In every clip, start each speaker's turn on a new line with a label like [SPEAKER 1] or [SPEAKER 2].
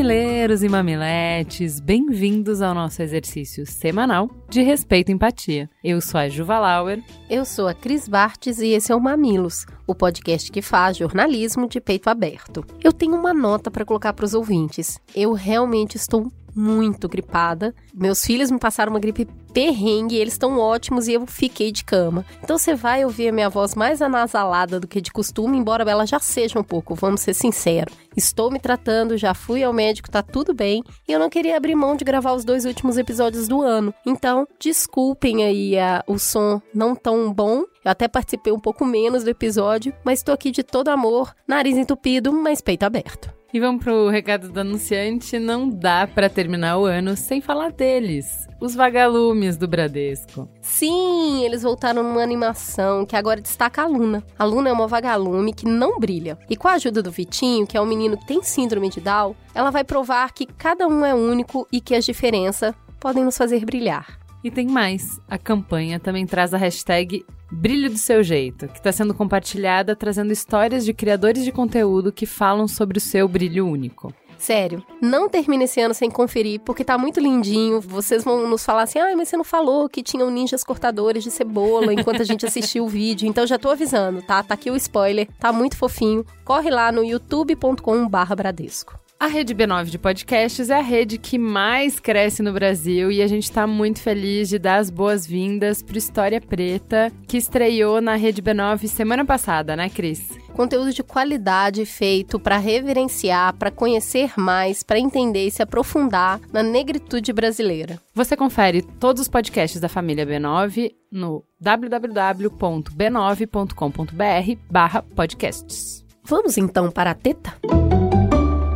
[SPEAKER 1] Mamileiros e mamiletes, bem-vindos ao nosso exercício semanal de respeito e empatia. Eu sou a Juva Lauer.
[SPEAKER 2] Eu sou a Cris Bartes e esse é o Mamilos, o podcast que faz jornalismo de peito aberto. Eu tenho uma nota para colocar para os ouvintes. Eu realmente estou muito gripada. Meus filhos me passaram uma gripe perrengue, eles estão ótimos e eu fiquei de cama. Então você vai ouvir a minha voz mais anasalada do que de costume, embora ela já seja um pouco, vamos ser sinceros. Estou me tratando, já fui ao médico, tá tudo bem, e eu não queria abrir mão de gravar os dois últimos episódios do ano. Então, desculpem aí a, o som não tão bom. Eu até participei um pouco menos do episódio, mas estou aqui de todo amor, nariz entupido, mas peito aberto.
[SPEAKER 1] E vamos pro recado do anunciante. Não dá para terminar o ano sem falar deles. Os vagalumes do Bradesco.
[SPEAKER 2] Sim, eles voltaram numa animação que agora destaca a Luna. A Luna é uma vagalume que não brilha. E com a ajuda do Vitinho, que é um menino que tem síndrome de Down, ela vai provar que cada um é único e que as diferenças podem nos fazer brilhar.
[SPEAKER 1] E tem mais. A campanha também traz a hashtag Brilho do Seu Jeito, que está sendo compartilhada trazendo histórias de criadores de conteúdo que falam sobre o seu brilho único.
[SPEAKER 2] Sério, não termine esse ano sem conferir, porque tá muito lindinho. Vocês vão nos falar assim: ah, mas você não falou que tinham ninjas cortadores de cebola enquanto a gente assistiu o vídeo. Então já tô avisando, tá? Tá aqui o spoiler, tá muito fofinho. Corre lá no youtube.com/barra Bradesco.
[SPEAKER 1] A rede B9 de podcasts é a rede que mais cresce no Brasil e a gente está muito feliz de dar as boas-vindas para História Preta, que estreou na rede B9 semana passada, né, Cris?
[SPEAKER 2] Conteúdo de qualidade feito para reverenciar, para conhecer mais, para entender e se aprofundar na negritude brasileira.
[SPEAKER 1] Você confere todos os podcasts da família B9 no www.b9.com.br/podcasts.
[SPEAKER 2] Vamos então para a teta?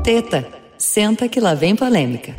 [SPEAKER 3] Teta, senta que lá vem polêmica.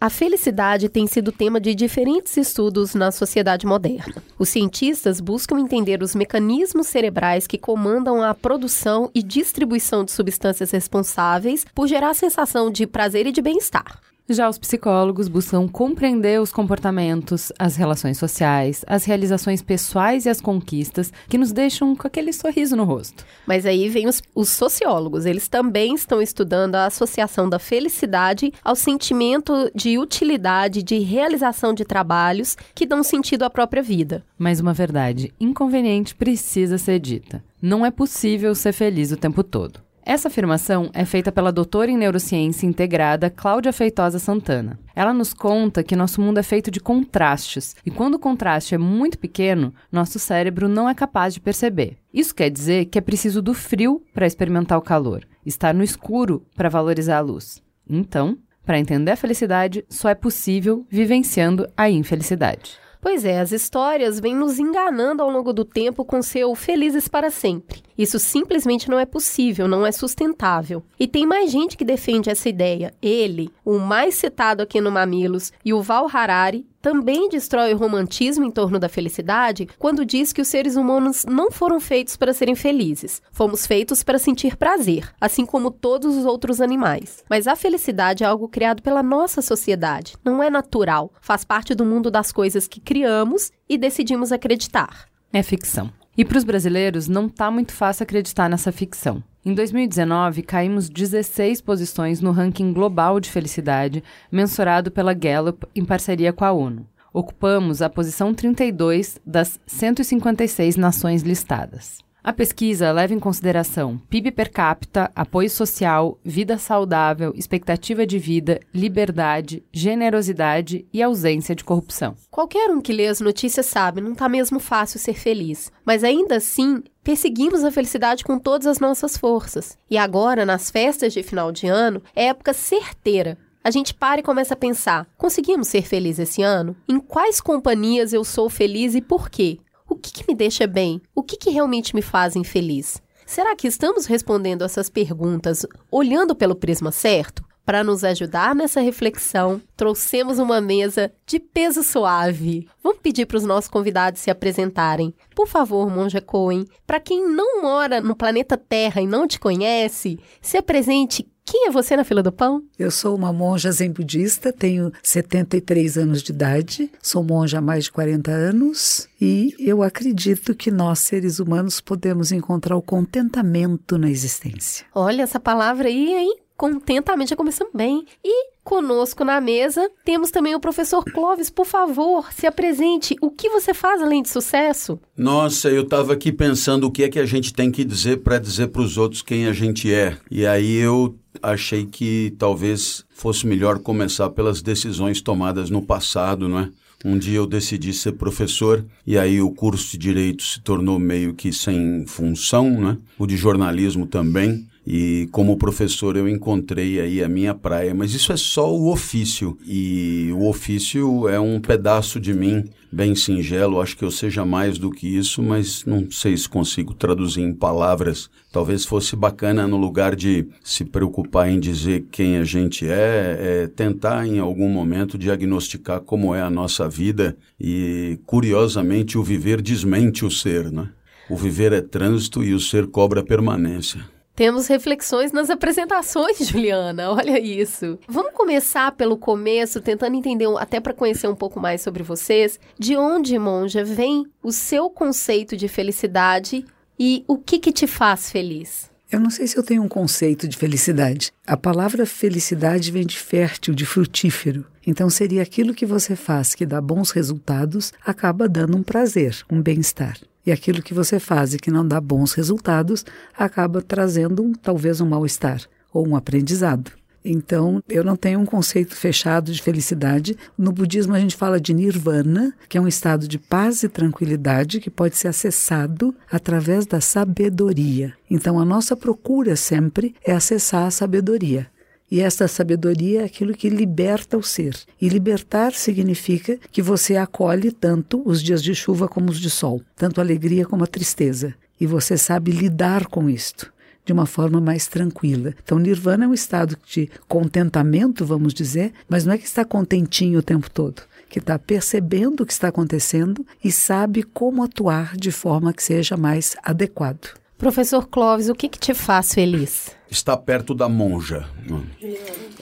[SPEAKER 2] A felicidade tem sido tema de diferentes estudos na sociedade moderna. Os cientistas buscam entender os mecanismos cerebrais que comandam a produção e distribuição de substâncias responsáveis por gerar a sensação de prazer e de bem-estar.
[SPEAKER 1] Já os psicólogos buscam compreender os comportamentos, as relações sociais, as realizações pessoais e as conquistas que nos deixam com aquele sorriso no rosto.
[SPEAKER 2] Mas aí vem os, os sociólogos, eles também estão estudando a associação da felicidade ao sentimento de utilidade, de realização de trabalhos que dão sentido à própria vida.
[SPEAKER 1] Mas uma verdade inconveniente precisa ser dita. Não é possível ser feliz o tempo todo. Essa afirmação é feita pela doutora em neurociência integrada Cláudia Feitosa Santana. Ela nos conta que nosso mundo é feito de contrastes, e quando o contraste é muito pequeno, nosso cérebro não é capaz de perceber. Isso quer dizer que é preciso do frio para experimentar o calor, estar no escuro para valorizar a luz. Então, para entender a felicidade, só é possível vivenciando a infelicidade.
[SPEAKER 2] Pois é, as histórias vêm nos enganando ao longo do tempo com seu felizes para sempre. Isso simplesmente não é possível, não é sustentável. E tem mais gente que defende essa ideia. Ele, o mais citado aqui no Mamilos, e o Val Harari, também destrói o romantismo em torno da felicidade quando diz que os seres humanos não foram feitos para serem felizes. Fomos feitos para sentir prazer, assim como todos os outros animais. Mas a felicidade é algo criado pela nossa sociedade, não é natural, faz parte do mundo das coisas que criamos e decidimos acreditar.
[SPEAKER 1] É ficção. E para os brasileiros, não tá muito fácil acreditar nessa ficção. Em 2019, caímos 16 posições no ranking global de felicidade, mensurado pela Gallup em parceria com a ONU. Ocupamos a posição 32 das 156 nações listadas. A pesquisa leva em consideração PIB per capita, apoio social, vida saudável, expectativa de vida, liberdade, generosidade e ausência de corrupção.
[SPEAKER 2] Qualquer um que lê as notícias sabe, não está mesmo fácil ser feliz. Mas ainda assim, perseguimos a felicidade com todas as nossas forças. E agora, nas festas de final de ano, é época certeira a gente para e começa a pensar: conseguimos ser felizes esse ano? Em quais companhias eu sou feliz e por quê? O que, que me deixa bem? O que, que realmente me faz infeliz? Será que estamos respondendo essas perguntas olhando pelo prisma certo? Para nos ajudar nessa reflexão, trouxemos uma mesa de peso suave. Vamos pedir para os nossos convidados se apresentarem. Por favor, Monja Cohen, para quem não mora no planeta Terra e não te conhece, se apresente Quem é você na fila do pão?
[SPEAKER 4] Eu sou uma monja zen budista, tenho 73 anos de idade, sou monja há mais de 40 anos e eu acredito que nós, seres humanos, podemos encontrar o contentamento na existência.
[SPEAKER 2] Olha essa palavra aí, hein? Contentamento já começamos bem. E conosco na mesa temos também o professor Clóvis. Por favor, se apresente. O que você faz além de sucesso?
[SPEAKER 5] Nossa, eu estava aqui pensando o que é que a gente tem que dizer para dizer para os outros quem a gente é. E aí eu achei que talvez fosse melhor começar pelas decisões tomadas no passado, não é? Um dia eu decidi ser professor e aí o curso de direito se tornou meio que sem função, né? O de jornalismo também. E como professor eu encontrei aí a minha praia, mas isso é só o ofício. E o ofício é um pedaço de mim bem singelo, acho que eu seja mais do que isso, mas não sei se consigo traduzir em palavras. Talvez fosse bacana no lugar de se preocupar em dizer quem a gente é, é tentar em algum momento diagnosticar como é a nossa vida e curiosamente o viver desmente o ser, né? O viver é trânsito e o ser cobra permanência.
[SPEAKER 2] Temos reflexões nas apresentações, Juliana. Olha isso. Vamos começar pelo começo, tentando entender, até para conhecer um pouco mais sobre vocês, de onde, monja, vem o seu conceito de felicidade e o que, que te faz feliz?
[SPEAKER 4] Eu não sei se eu tenho um conceito de felicidade. A palavra felicidade vem de fértil, de frutífero. Então seria aquilo que você faz que dá bons resultados, acaba dando um prazer, um bem-estar. E aquilo que você faz e que não dá bons resultados acaba trazendo talvez um mal-estar ou um aprendizado. Então, eu não tenho um conceito fechado de felicidade. No budismo, a gente fala de nirvana, que é um estado de paz e tranquilidade que pode ser acessado através da sabedoria. Então, a nossa procura sempre é acessar a sabedoria. E esta sabedoria é aquilo que liberta o ser. E libertar significa que você acolhe tanto os dias de chuva como os de sol, tanto a alegria como a tristeza. E você sabe lidar com isto de uma forma mais tranquila. Então, nirvana é um estado de contentamento, vamos dizer, mas não é que está contentinho o tempo todo, que está percebendo o que está acontecendo e sabe como atuar de forma que seja mais adequado.
[SPEAKER 2] Professor Clóvis, o que, que te faz feliz?
[SPEAKER 5] Está perto da monja.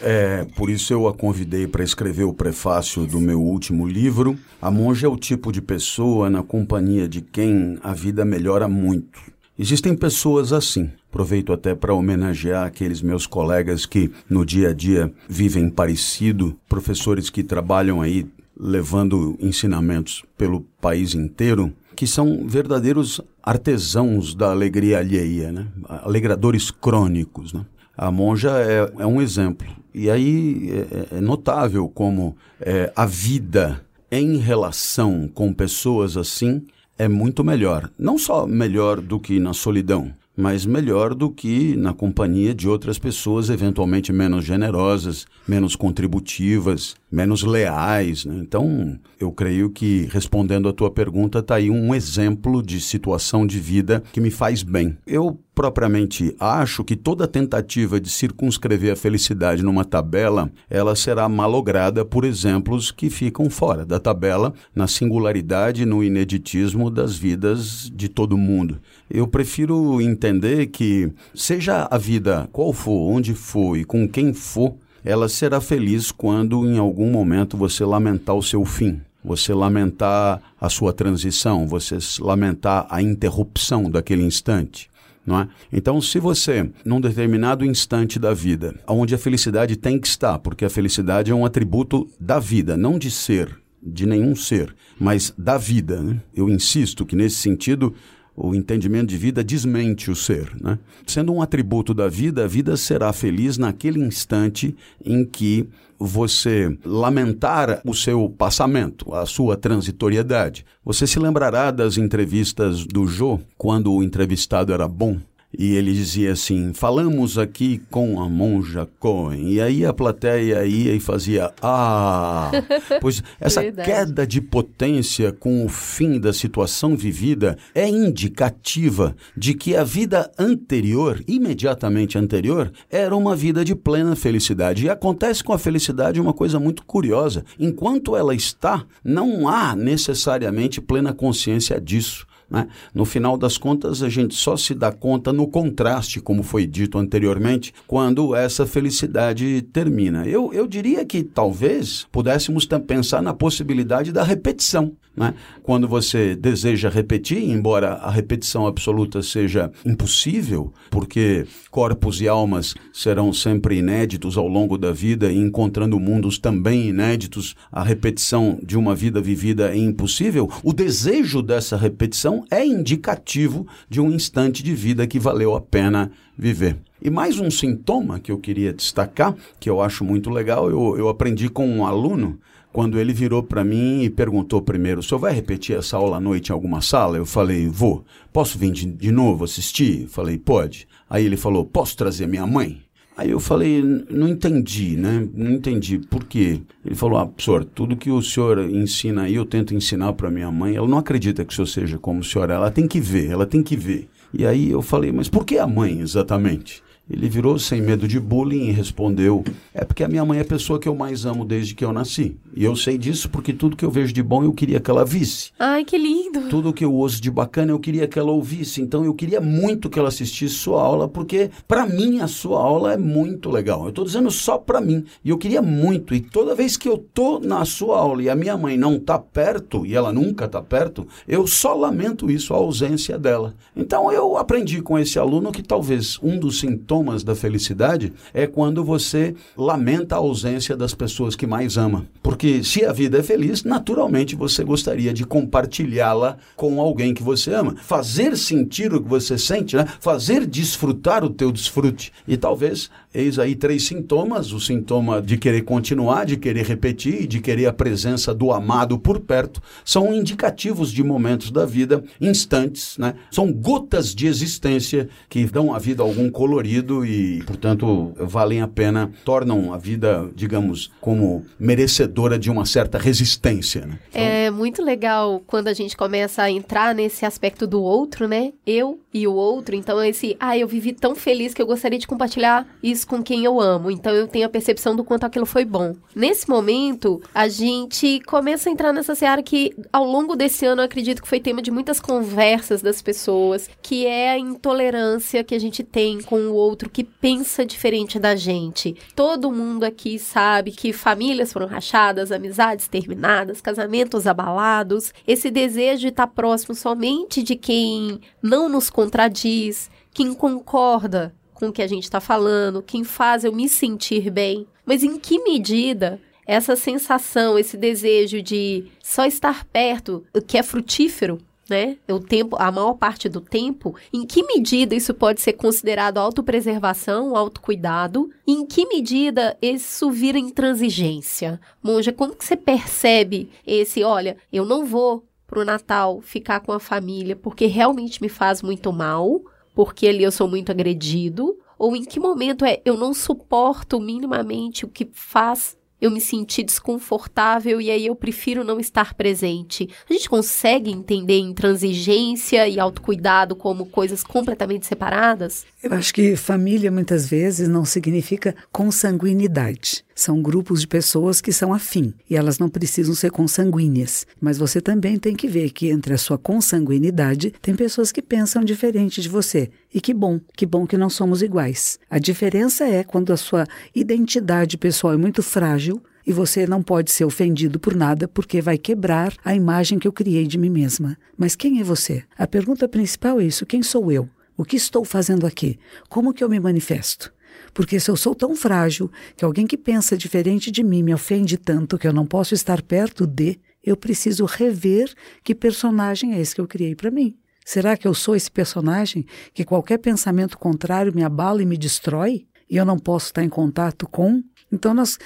[SPEAKER 5] É, por isso eu a convidei para escrever o prefácio do meu último livro. A monja é o tipo de pessoa na companhia de quem a vida melhora muito. Existem pessoas assim. Aproveito até para homenagear aqueles meus colegas que no dia a dia vivem parecido, professores que trabalham aí levando ensinamentos pelo país inteiro que são verdadeiros artesãos da alegria alheia, né? alegradores crônicos. Né? A monja é, é, um exemplo. E aí é, é notável como é, a vida em relação com pessoas assim é muito melhor. Não só melhor do que na solidão, mas melhor do que na companhia de outras pessoas eventualmente menos generosas, menos contributivas, menos leais. Né? Então, eu creio que, respondendo à tua pergunta, está aí um exemplo de situação de vida que me faz bem. Eu propriamente acho que toda tentativa de circunscrever a felicidade numa tabela, ela será malograda por exemplos que ficam fora da tabela, na singularidade e no ineditismo das vidas de todo mundo. Eu prefiro entender que, seja a vida qual for, onde for e com quem for, ela será feliz quando em algum momento você lamentar o seu fim, você lamentar a sua transição, você lamentar a interrupção daquele instante. É? Então, se você, num determinado instante da vida, onde a felicidade tem que estar, porque a felicidade é um atributo da vida, não de ser, de nenhum ser, mas da vida. Né? Eu insisto que, nesse sentido, o entendimento de vida desmente o ser. Né? Sendo um atributo da vida, a vida será feliz naquele instante em que você lamentar o seu passamento, a sua transitoriedade. Você se lembrará das entrevistas do Jô, quando o entrevistado era bom, e ele dizia assim: Falamos aqui com a monja Cohen. E aí a plateia ia e fazia: Ah! Pois essa queda de potência com o fim da situação vivida é indicativa de que a vida anterior, imediatamente anterior, era uma vida de plena felicidade. E acontece com a felicidade uma coisa muito curiosa: enquanto ela está, não há necessariamente plena consciência disso. Né? No final das contas, a gente só se dá conta no contraste, como foi dito anteriormente, quando essa felicidade termina. Eu, eu diria que talvez pudéssemos pensar na possibilidade da repetição. Né? Quando você deseja repetir, embora a repetição absoluta seja impossível, porque corpos e almas serão sempre inéditos ao longo da vida e encontrando mundos também inéditos, a repetição de uma vida vivida é impossível, o desejo dessa repetição é indicativo de um instante de vida que valeu a pena viver. E mais um sintoma que eu queria destacar, que eu acho muito legal, eu, eu aprendi com um aluno quando ele virou para mim e perguntou primeiro: o senhor vai repetir essa aula à noite em alguma sala? Eu falei: vou. Posso vir de, de novo assistir? Falei: pode. Aí ele falou: posso trazer minha mãe? Aí eu falei, não entendi, né? Não entendi por quê. Ele falou, ah, professor, tudo que o senhor ensina aí, eu tento ensinar para minha mãe. Ela não acredita que o senhor seja como o senhor, ela tem que ver, ela tem que ver. E aí eu falei, mas por que a mãe exatamente? Ele virou sem medo de bullying e respondeu: É porque a minha mãe é a pessoa que eu mais amo desde que eu nasci. E eu sei disso porque tudo que eu vejo de bom eu queria que ela visse.
[SPEAKER 2] Ai, que lindo!
[SPEAKER 5] Tudo que eu ouço de bacana eu queria que ela ouvisse. Então eu queria muito que ela assistisse sua aula, porque para mim a sua aula é muito legal. Eu estou dizendo só para mim. E eu queria muito. E toda vez que eu tô na sua aula e a minha mãe não tá perto, e ela nunca tá perto, eu só lamento isso, a ausência dela. Então eu aprendi com esse aluno que talvez um dos sintomas sintomas da felicidade é quando você lamenta a ausência das pessoas que mais ama. Porque se a vida é feliz, naturalmente você gostaria de compartilhá-la com alguém que você ama. Fazer sentir o que você sente, né? fazer desfrutar o teu desfrute. E talvez, eis aí três sintomas: o sintoma de querer continuar, de querer repetir, de querer a presença do amado por perto, são indicativos de momentos da vida, instantes, né? são gotas de existência que dão à vida algum colorido e, portanto, valem a pena, tornam a vida, digamos, como merecedora de uma certa resistência. Né?
[SPEAKER 2] Então... É muito legal quando a gente começa a entrar nesse aspecto do outro, né? Eu e o outro. Então, esse, ah, eu vivi tão feliz que eu gostaria de compartilhar isso com quem eu amo. Então, eu tenho a percepção do quanto aquilo foi bom. Nesse momento, a gente começa a entrar nessa seara que, ao longo desse ano, eu acredito que foi tema de muitas conversas das pessoas, que é a intolerância que a gente tem com o outro que pensa diferente da gente. Todo mundo aqui sabe que famílias foram rachadas, amizades terminadas, casamentos abalados. Esse desejo de estar próximo somente de quem não nos contradiz, quem concorda com o que a gente está falando, quem faz eu me sentir bem. Mas em que medida essa sensação, esse desejo de só estar perto, que é frutífero, né? O tempo, a maior parte do tempo, em que medida isso pode ser considerado autopreservação, autocuidado? E em que medida isso vira intransigência? Monja, como que você percebe esse, olha, eu não vou pro Natal ficar com a família porque realmente me faz muito mal, porque ali eu sou muito agredido, ou em que momento é eu não suporto minimamente o que faz eu me senti desconfortável e aí eu prefiro não estar presente. A gente consegue entender intransigência e autocuidado como coisas completamente separadas?
[SPEAKER 4] Eu acho que família muitas vezes não significa consanguinidade. São grupos de pessoas que são afim e elas não precisam ser consanguíneas. Mas você também tem que ver que entre a sua consanguinidade tem pessoas que pensam diferente de você. E que bom, que bom que não somos iguais. A diferença é quando a sua identidade pessoal é muito frágil e você não pode ser ofendido por nada porque vai quebrar a imagem que eu criei de mim mesma. Mas quem é você? A pergunta principal é isso: quem sou eu? O que estou fazendo aqui? Como que eu me manifesto? Porque se eu sou tão frágil que alguém que pensa diferente de mim me ofende tanto que eu não posso estar perto de, eu preciso rever que personagem é esse que eu criei para mim. Será que eu sou esse personagem que qualquer pensamento contrário me abala e me destrói? E eu não posso estar em contato com? Então, nós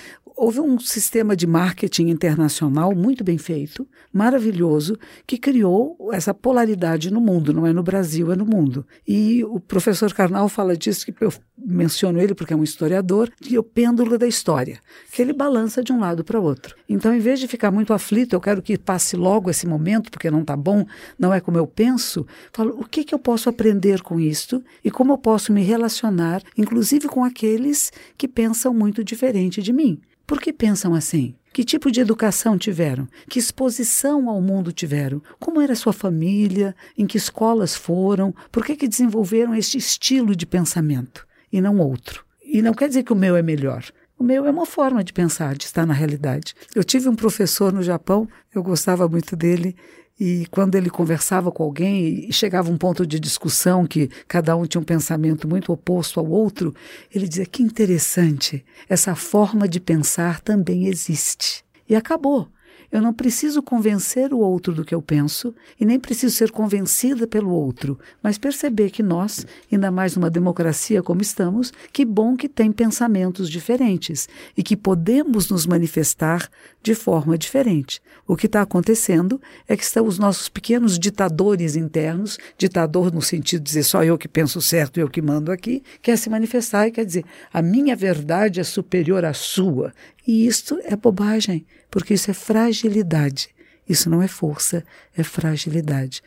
[SPEAKER 4] houve um sistema de marketing internacional muito bem feito, maravilhoso, que criou essa polaridade no mundo, não é no Brasil, é no mundo. E o professor Karnal fala disso, que eu menciono ele porque é um historiador, de o pêndulo da história, que ele balança de um lado para o outro. Então, em vez de ficar muito aflito, eu quero que passe logo esse momento, porque não está bom, não é como eu penso, falo, o que, que eu posso aprender com isto e como eu posso me relacionar, inclusive com aqueles que pensam muito diferente de mim. Por que pensam assim? Que tipo de educação tiveram? Que exposição ao mundo tiveram? Como era sua família? Em que escolas foram? Por que, que desenvolveram este estilo de pensamento e não outro? E não quer dizer que o meu é melhor. O meu é uma forma de pensar, de estar na realidade. Eu tive um professor no Japão, eu gostava muito dele, e quando ele conversava com alguém e chegava um ponto de discussão que cada um tinha um pensamento muito oposto ao outro, ele dizia que interessante, essa forma de pensar também existe. E acabou. Eu não preciso convencer o outro do que eu penso e nem preciso ser convencida pelo outro, mas perceber que nós, ainda mais numa democracia como estamos, que bom que tem pensamentos diferentes e que podemos nos manifestar de forma diferente. O que está acontecendo é que estão os nossos pequenos ditadores internos, ditador no sentido de dizer só eu que penso certo e eu que mando aqui, quer se manifestar e quer dizer a minha verdade é superior à sua. E isto é bobagem porque isso é fragilidade. Isso não é força, é fragilidade.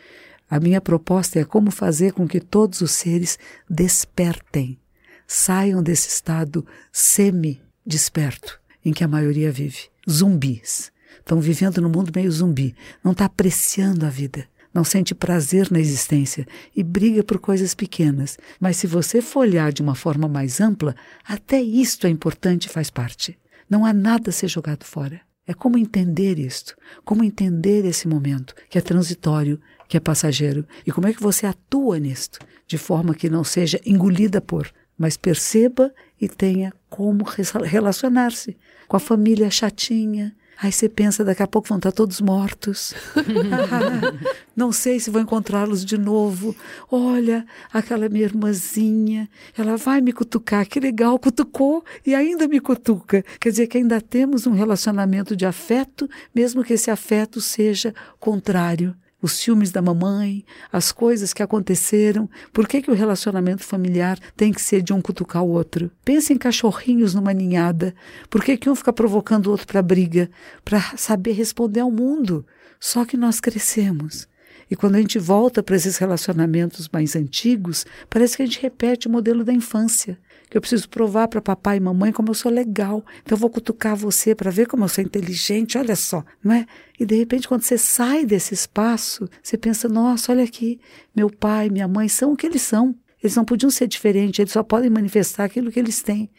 [SPEAKER 4] A minha proposta é como fazer com que todos os seres despertem, saiam desse estado semi-desperto em que a maioria vive. Zumbis. Estão vivendo no mundo meio zumbi. Não está apreciando a vida. Não sente prazer na existência e briga por coisas pequenas. Mas se você for olhar de uma forma mais ampla, até isto é importante e faz parte. Não há nada a ser jogado fora. É como entender isto, como entender esse momento, que é transitório, que é passageiro, e como é que você atua nisto, de forma que não seja engolida por, mas perceba e tenha como relacionar-se com a família chatinha, Aí você pensa, daqui a pouco vão estar todos mortos. não sei se vou encontrá-los de novo. Olha, aquela minha irmãzinha, ela vai me cutucar. Que legal, cutucou e ainda me cutuca. Quer dizer que ainda temos um relacionamento de afeto, mesmo que esse afeto seja contrário os ciúmes da mamãe, as coisas que aconteceram. Por que, que o relacionamento familiar tem que ser de um cutucar o outro? Pense em cachorrinhos numa ninhada. Por que, que um fica provocando o outro para briga? Para saber responder ao mundo. Só que nós crescemos. E quando a gente volta para esses relacionamentos mais antigos, parece que a gente repete o modelo da infância que eu preciso provar para papai e mamãe como eu sou legal. Então eu vou cutucar você para ver como eu sou inteligente, olha só, não é? E de repente quando você sai desse espaço, você pensa, nossa, olha aqui, meu pai, minha mãe são o que eles são. Eles não podiam ser diferentes, eles só podem manifestar aquilo que eles têm.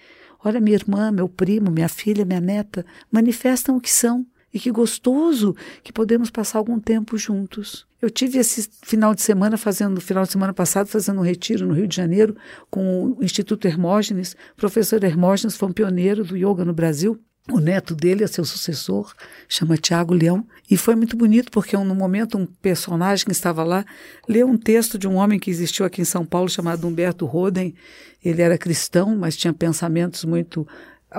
[SPEAKER 4] Olha, minha irmã, meu primo, minha filha, minha neta, manifestam o que são. E que gostoso que podemos passar algum tempo juntos. Eu tive esse final de semana fazendo, final de semana passado, fazendo um retiro no Rio de Janeiro com o Instituto Hermógenes. O professor Hermógenes foi um pioneiro do yoga no Brasil. O neto dele é seu sucessor, chama Tiago Leão, e foi muito bonito porque no momento um personagem que estava lá leu um texto de um homem que existiu aqui em São Paulo chamado Humberto Roden. Ele era cristão, mas tinha pensamentos muito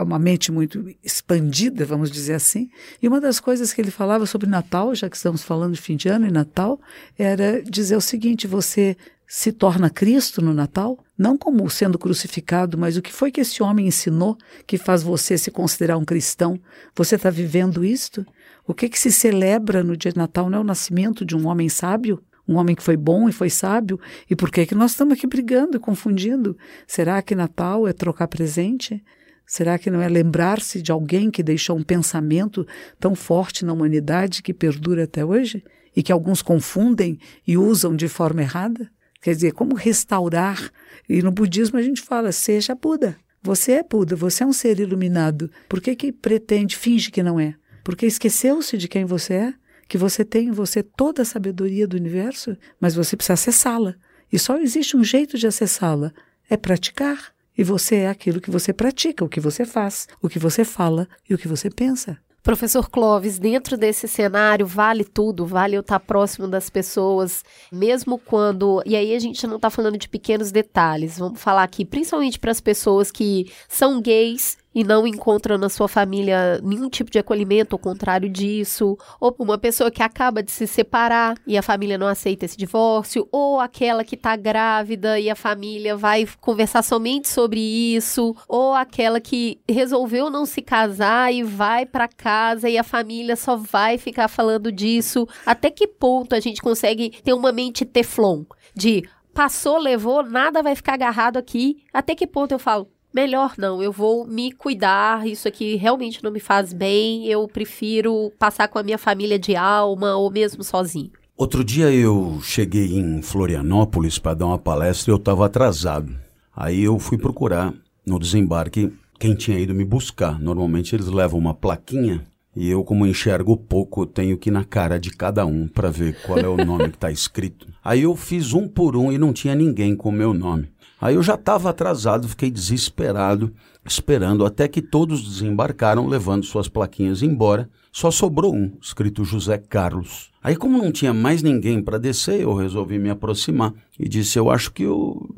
[SPEAKER 4] uma mente muito expandida, vamos dizer assim. E uma das coisas que ele falava sobre Natal, já que estamos falando de fim de ano e Natal, era dizer o seguinte: você se torna Cristo no Natal, não como sendo crucificado, mas o que foi que esse homem ensinou que faz você se considerar um cristão? Você está vivendo isto? O que, que se celebra no dia de Natal não é o nascimento de um homem sábio? um homem que foi bom e foi sábio, e por que que nós estamos aqui brigando e confundindo? Será que Natal é trocar presente? Será que não é lembrar-se de alguém que deixou um pensamento tão forte na humanidade que perdura até hoje? E que alguns confundem e usam de forma errada? Quer dizer, como restaurar? E no budismo a gente fala, seja Buda. Você é Buda, você é um ser iluminado. Por que, que pretende, finge que não é? Porque esqueceu-se de quem você é? Que você tem em você toda a sabedoria do universo, mas você precisa acessá-la. E só existe um jeito de acessá-la: é praticar. E você é aquilo que você pratica, o que você faz, o que você fala e o que você pensa.
[SPEAKER 2] Professor Clóvis, dentro desse cenário, vale tudo, vale eu estar próximo das pessoas, mesmo quando. E aí a gente não está falando de pequenos detalhes, vamos falar aqui, principalmente para as pessoas que são gays e não encontra na sua família nenhum tipo de acolhimento, ao contrário disso, ou uma pessoa que acaba de se separar e a família não aceita esse divórcio, ou aquela que está grávida e a família vai conversar somente sobre isso, ou aquela que resolveu não se casar e vai para casa e a família só vai ficar falando disso. Até que ponto a gente consegue ter uma mente teflon de passou, levou, nada vai ficar agarrado aqui? Até que ponto eu falo, melhor não, eu vou me cuidar, isso aqui realmente não me faz bem, eu prefiro passar com a minha família de alma ou mesmo sozinho?
[SPEAKER 5] Outro dia eu cheguei em Florianópolis para dar uma palestra e eu estava atrasado. Aí eu fui procurar no desembarque quem tinha ido me buscar. Normalmente eles levam uma plaquinha e eu, como enxergo pouco, tenho que ir na cara de cada um para ver qual é o nome que está escrito. Aí eu fiz um por um e não tinha ninguém com o meu nome. Aí eu já estava atrasado, fiquei desesperado, esperando até que todos desembarcaram, levando suas plaquinhas embora. Só sobrou um, escrito José Carlos. Aí, como não tinha mais ninguém para descer, eu resolvi me aproximar e disse: Eu acho que eu...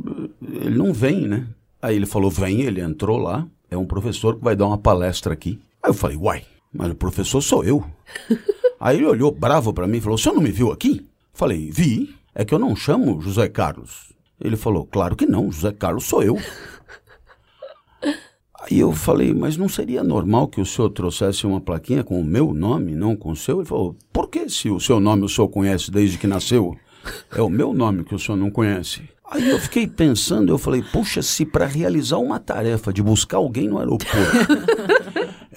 [SPEAKER 5] ele não vem, né? Aí ele falou: Vem, ele entrou lá. É um professor que vai dar uma palestra aqui. Aí eu falei: Uai, mas o professor sou eu. Aí ele olhou bravo para mim e falou: O senhor não me viu aqui? Falei: Vi. É que eu não chamo José Carlos. Ele falou: Claro que não, José Carlos sou eu. Aí eu falei, mas não seria normal que o senhor trouxesse uma plaquinha com o meu nome, não com o seu? Ele falou, por que se o seu nome o senhor conhece desde que nasceu? É o meu nome que o senhor não conhece. Aí eu fiquei pensando, eu falei, puxa, se para realizar uma tarefa de buscar alguém no aeroporto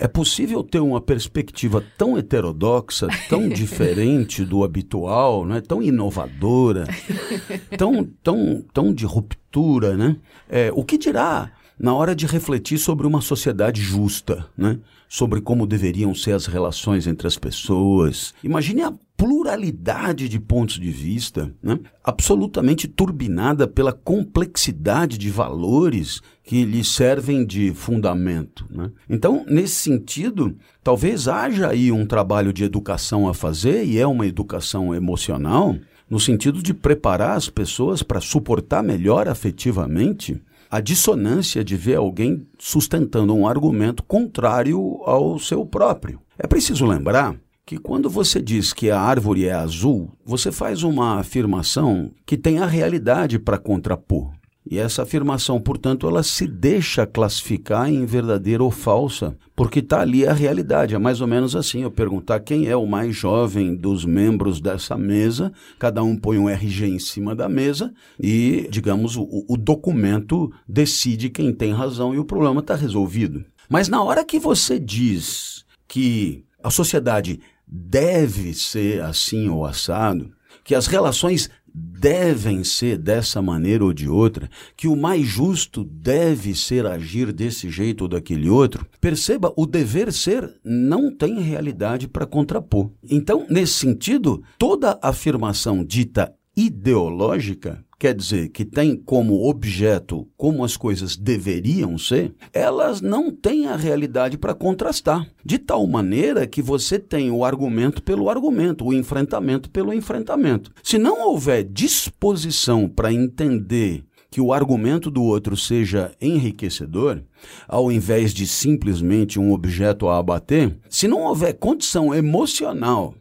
[SPEAKER 5] é possível ter uma perspectiva tão heterodoxa, tão diferente do habitual, né? tão inovadora, tão, tão, tão de ruptura, né? É, o que dirá na hora de refletir sobre uma sociedade justa, né? sobre como deveriam ser as relações entre as pessoas. Imagine a pluralidade de pontos de vista, né? absolutamente turbinada pela complexidade de valores que lhe servem de fundamento. Né? Então, nesse sentido, talvez haja aí um trabalho de educação a fazer, e é uma educação emocional, no sentido de preparar as pessoas para suportar melhor afetivamente a dissonância de ver alguém sustentando um argumento contrário ao seu próprio. É preciso lembrar que quando você diz que a árvore é azul, você faz uma afirmação que tem a realidade para contrapor. E essa afirmação, portanto, ela se deixa classificar em verdadeira ou falsa, porque está ali a realidade. É mais ou menos assim: eu perguntar quem é o mais jovem dos membros dessa mesa, cada um põe um RG em cima da mesa e, digamos, o, o documento decide quem tem razão e o problema está resolvido. Mas na hora que você diz que a sociedade deve ser assim ou assado, que as relações devem ser dessa maneira ou de outra, que o mais justo deve ser agir desse jeito ou daquele outro, perceba, o dever ser não tem realidade para contrapor. Então, nesse sentido, toda afirmação dita ideológica quer dizer, que tem como objeto como as coisas deveriam ser, elas não têm a realidade para contrastar. De tal maneira que você tem o argumento pelo argumento, o enfrentamento pelo enfrentamento. Se não houver disposição para entender que o argumento do outro seja enriquecedor, ao invés de simplesmente um objeto a abater, se não houver condição emocional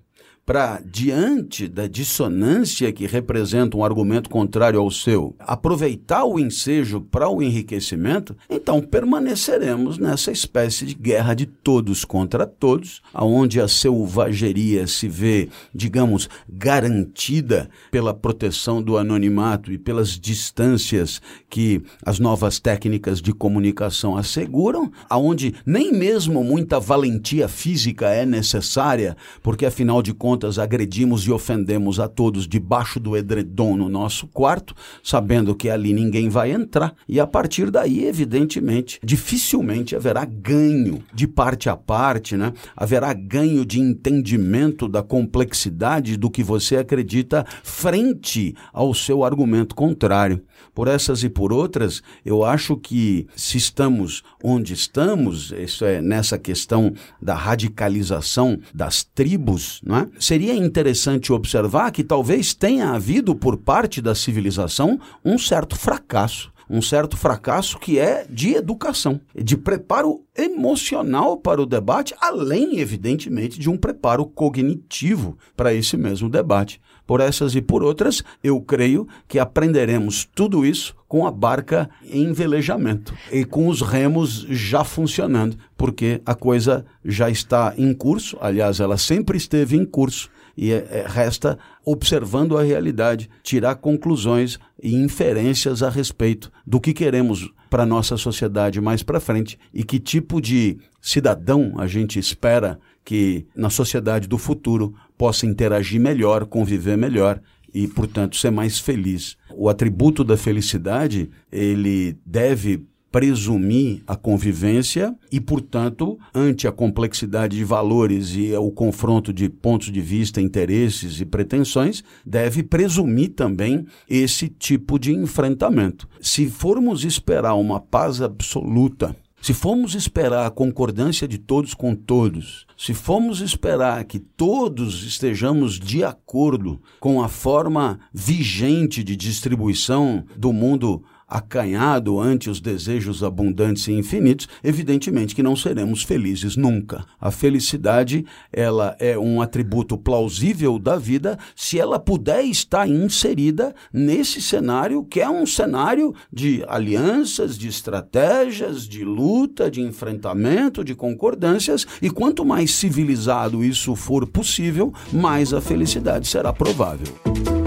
[SPEAKER 5] para, diante da dissonância que representa um argumento contrário ao seu, aproveitar o ensejo para o enriquecimento, então permaneceremos nessa espécie de guerra de todos contra todos, aonde a selvageria se vê, digamos, garantida pela proteção do anonimato e pelas distâncias que as novas técnicas de comunicação asseguram, aonde nem mesmo muita valentia física é necessária, porque afinal de contas contas, agredimos e ofendemos a todos debaixo do edredom no nosso quarto, sabendo que ali ninguém vai entrar. E a partir daí, evidentemente, dificilmente haverá ganho de parte a parte, né? Haverá ganho de entendimento da complexidade do que você acredita frente ao seu argumento contrário. Por essas e por outras, eu acho que se estamos onde estamos, isso é nessa questão da radicalização das tribos, não é? seria interessante observar que talvez tenha havido por parte da civilização um certo fracasso um certo fracasso que é de educação, de preparo emocional para o debate, além, evidentemente, de um preparo cognitivo para esse mesmo debate. Por essas e por outras, eu creio que aprenderemos tudo isso com a barca em velejamento e com os remos já funcionando, porque a coisa já está em curso, aliás, ela sempre esteve em curso e é, é, resta, observando a realidade, tirar conclusões e inferências a respeito do que queremos para a nossa sociedade mais para frente e que tipo de cidadão a gente espera que na sociedade do futuro possa interagir melhor, conviver melhor e, portanto, ser mais feliz. O atributo da felicidade, ele deve presumir a convivência e, portanto, ante a complexidade de valores e o confronto de pontos de vista, interesses e pretensões, deve presumir também esse tipo de enfrentamento. Se formos esperar uma paz absoluta, se formos esperar a concordância de todos com todos, se formos esperar que todos estejamos de acordo com a forma vigente de distribuição do mundo acanhado ante os desejos abundantes e infinitos, evidentemente que não seremos felizes nunca. A felicidade, ela é um atributo plausível da vida se ela puder estar inserida nesse cenário que é um cenário de alianças, de estratégias, de luta, de enfrentamento, de concordâncias, e quanto mais civilizado isso for possível, mais a felicidade será provável.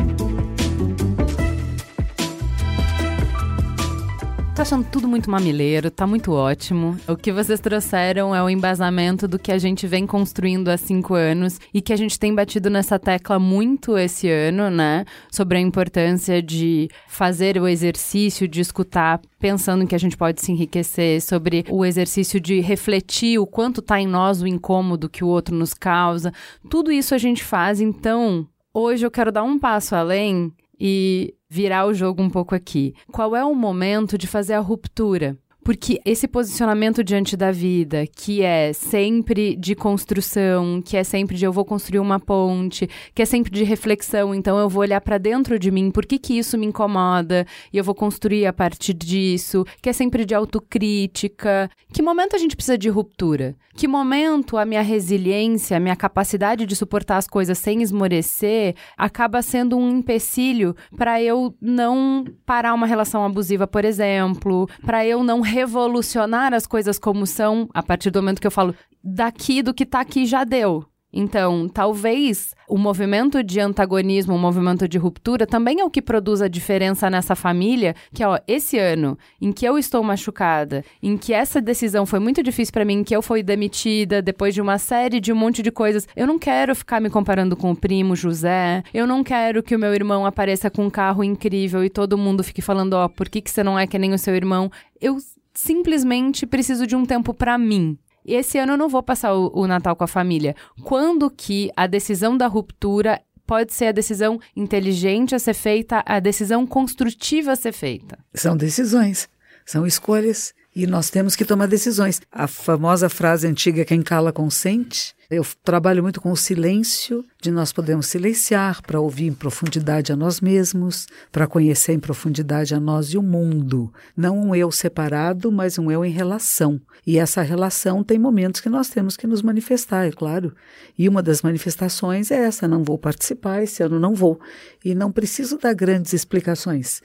[SPEAKER 1] Achando tudo muito mamileiro, tá muito ótimo. O que vocês trouxeram é o embasamento do que a gente vem construindo há cinco anos e que a gente tem batido nessa tecla muito esse ano, né? Sobre a importância de fazer o exercício de escutar pensando que a gente pode se enriquecer, sobre o exercício de refletir o quanto tá em nós o incômodo que o outro nos causa. Tudo isso a gente faz, então hoje eu quero dar um passo além e virar o jogo um pouco aqui. Qual é o momento de fazer a ruptura? Porque esse posicionamento diante da vida, que é sempre de construção, que é sempre de eu vou construir uma ponte, que é sempre de reflexão, então eu vou olhar para dentro de mim, por que que isso me incomoda, e eu vou construir a partir disso, que é sempre de autocrítica. Que momento a gente precisa de ruptura? Que momento a minha resiliência, a minha capacidade de suportar as coisas sem esmorecer, acaba sendo um empecilho para eu não parar uma relação abusiva, por exemplo, para eu não revolucionar as coisas como são a partir do momento que eu falo daqui do que tá aqui já deu. Então, talvez o movimento de antagonismo, o movimento de ruptura, também é o que produz a diferença nessa família, que é, ó, esse ano em que eu estou machucada, em que essa decisão foi muito difícil para mim, que eu fui demitida depois de uma série de um monte de coisas. Eu não quero ficar me comparando com o primo José, eu não quero que o meu irmão apareça com um carro incrível e todo mundo fique falando, ó, por que, que você não é que nem o seu irmão? Eu simplesmente preciso de um tempo para mim. E esse ano eu não vou passar o, o Natal com a família. Quando que a decisão da ruptura pode ser a decisão inteligente a ser feita, a decisão construtiva a ser feita?
[SPEAKER 4] São decisões, são escolhas e nós temos que tomar decisões. A famosa frase antiga: quem cala consente. Eu trabalho muito com o silêncio, de nós podemos silenciar para ouvir em profundidade a nós mesmos, para conhecer em profundidade a nós e o mundo. Não um eu separado, mas um eu em relação. E essa relação tem momentos que nós temos que nos manifestar, é claro. E uma das manifestações é essa: não vou participar, esse ano não vou. E não preciso dar grandes explicações.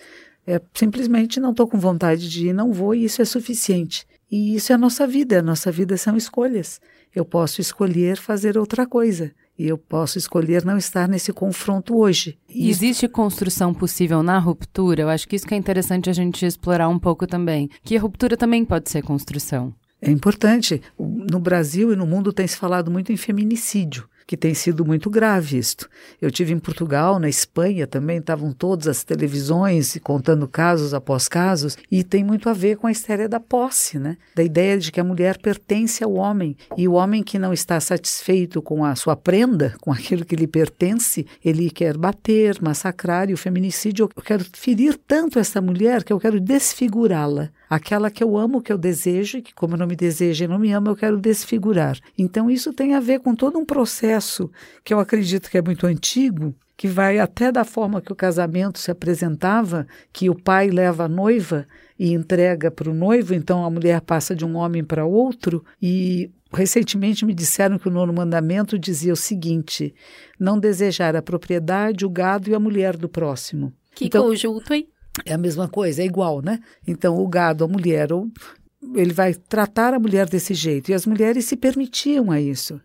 [SPEAKER 4] É simplesmente não estou com vontade de ir, não vou, e isso é suficiente. E isso é a nossa vida, a nossa vida são escolhas. Eu posso escolher fazer outra coisa. E eu posso escolher não estar nesse confronto hoje.
[SPEAKER 1] E existe construção possível na ruptura? Eu acho que isso que é interessante a gente explorar um pouco também. Que a ruptura também pode ser construção.
[SPEAKER 4] É importante. No Brasil e no mundo tem se falado muito em feminicídio que tem sido muito grave isto. Eu tive em Portugal, na Espanha também, estavam todas as televisões contando casos após casos, e tem muito a ver com a história da posse, né? Da ideia de que a mulher pertence ao homem, e o homem que não está satisfeito com a sua prenda, com aquilo que lhe pertence, ele quer bater, massacrar, e o feminicídio, eu quero ferir tanto essa mulher que eu quero desfigurá-la aquela que eu amo, que eu desejo, e que, como não me deseja e não me ama, eu quero desfigurar. Então, isso tem a ver com todo um processo que eu acredito que é muito antigo, que vai até da forma que o casamento se apresentava, que o pai leva a noiva e entrega para o noivo, então a mulher passa de um homem para outro, e Recentemente me disseram que o nono mandamento dizia o seguinte: não desejar a propriedade, o gado e a mulher do próximo.
[SPEAKER 2] Que então, conjunto, hein?
[SPEAKER 4] É a mesma coisa, é igual, né? Então, o gado, a mulher, ele vai tratar a mulher desse jeito. E as mulheres se permitiam a isso.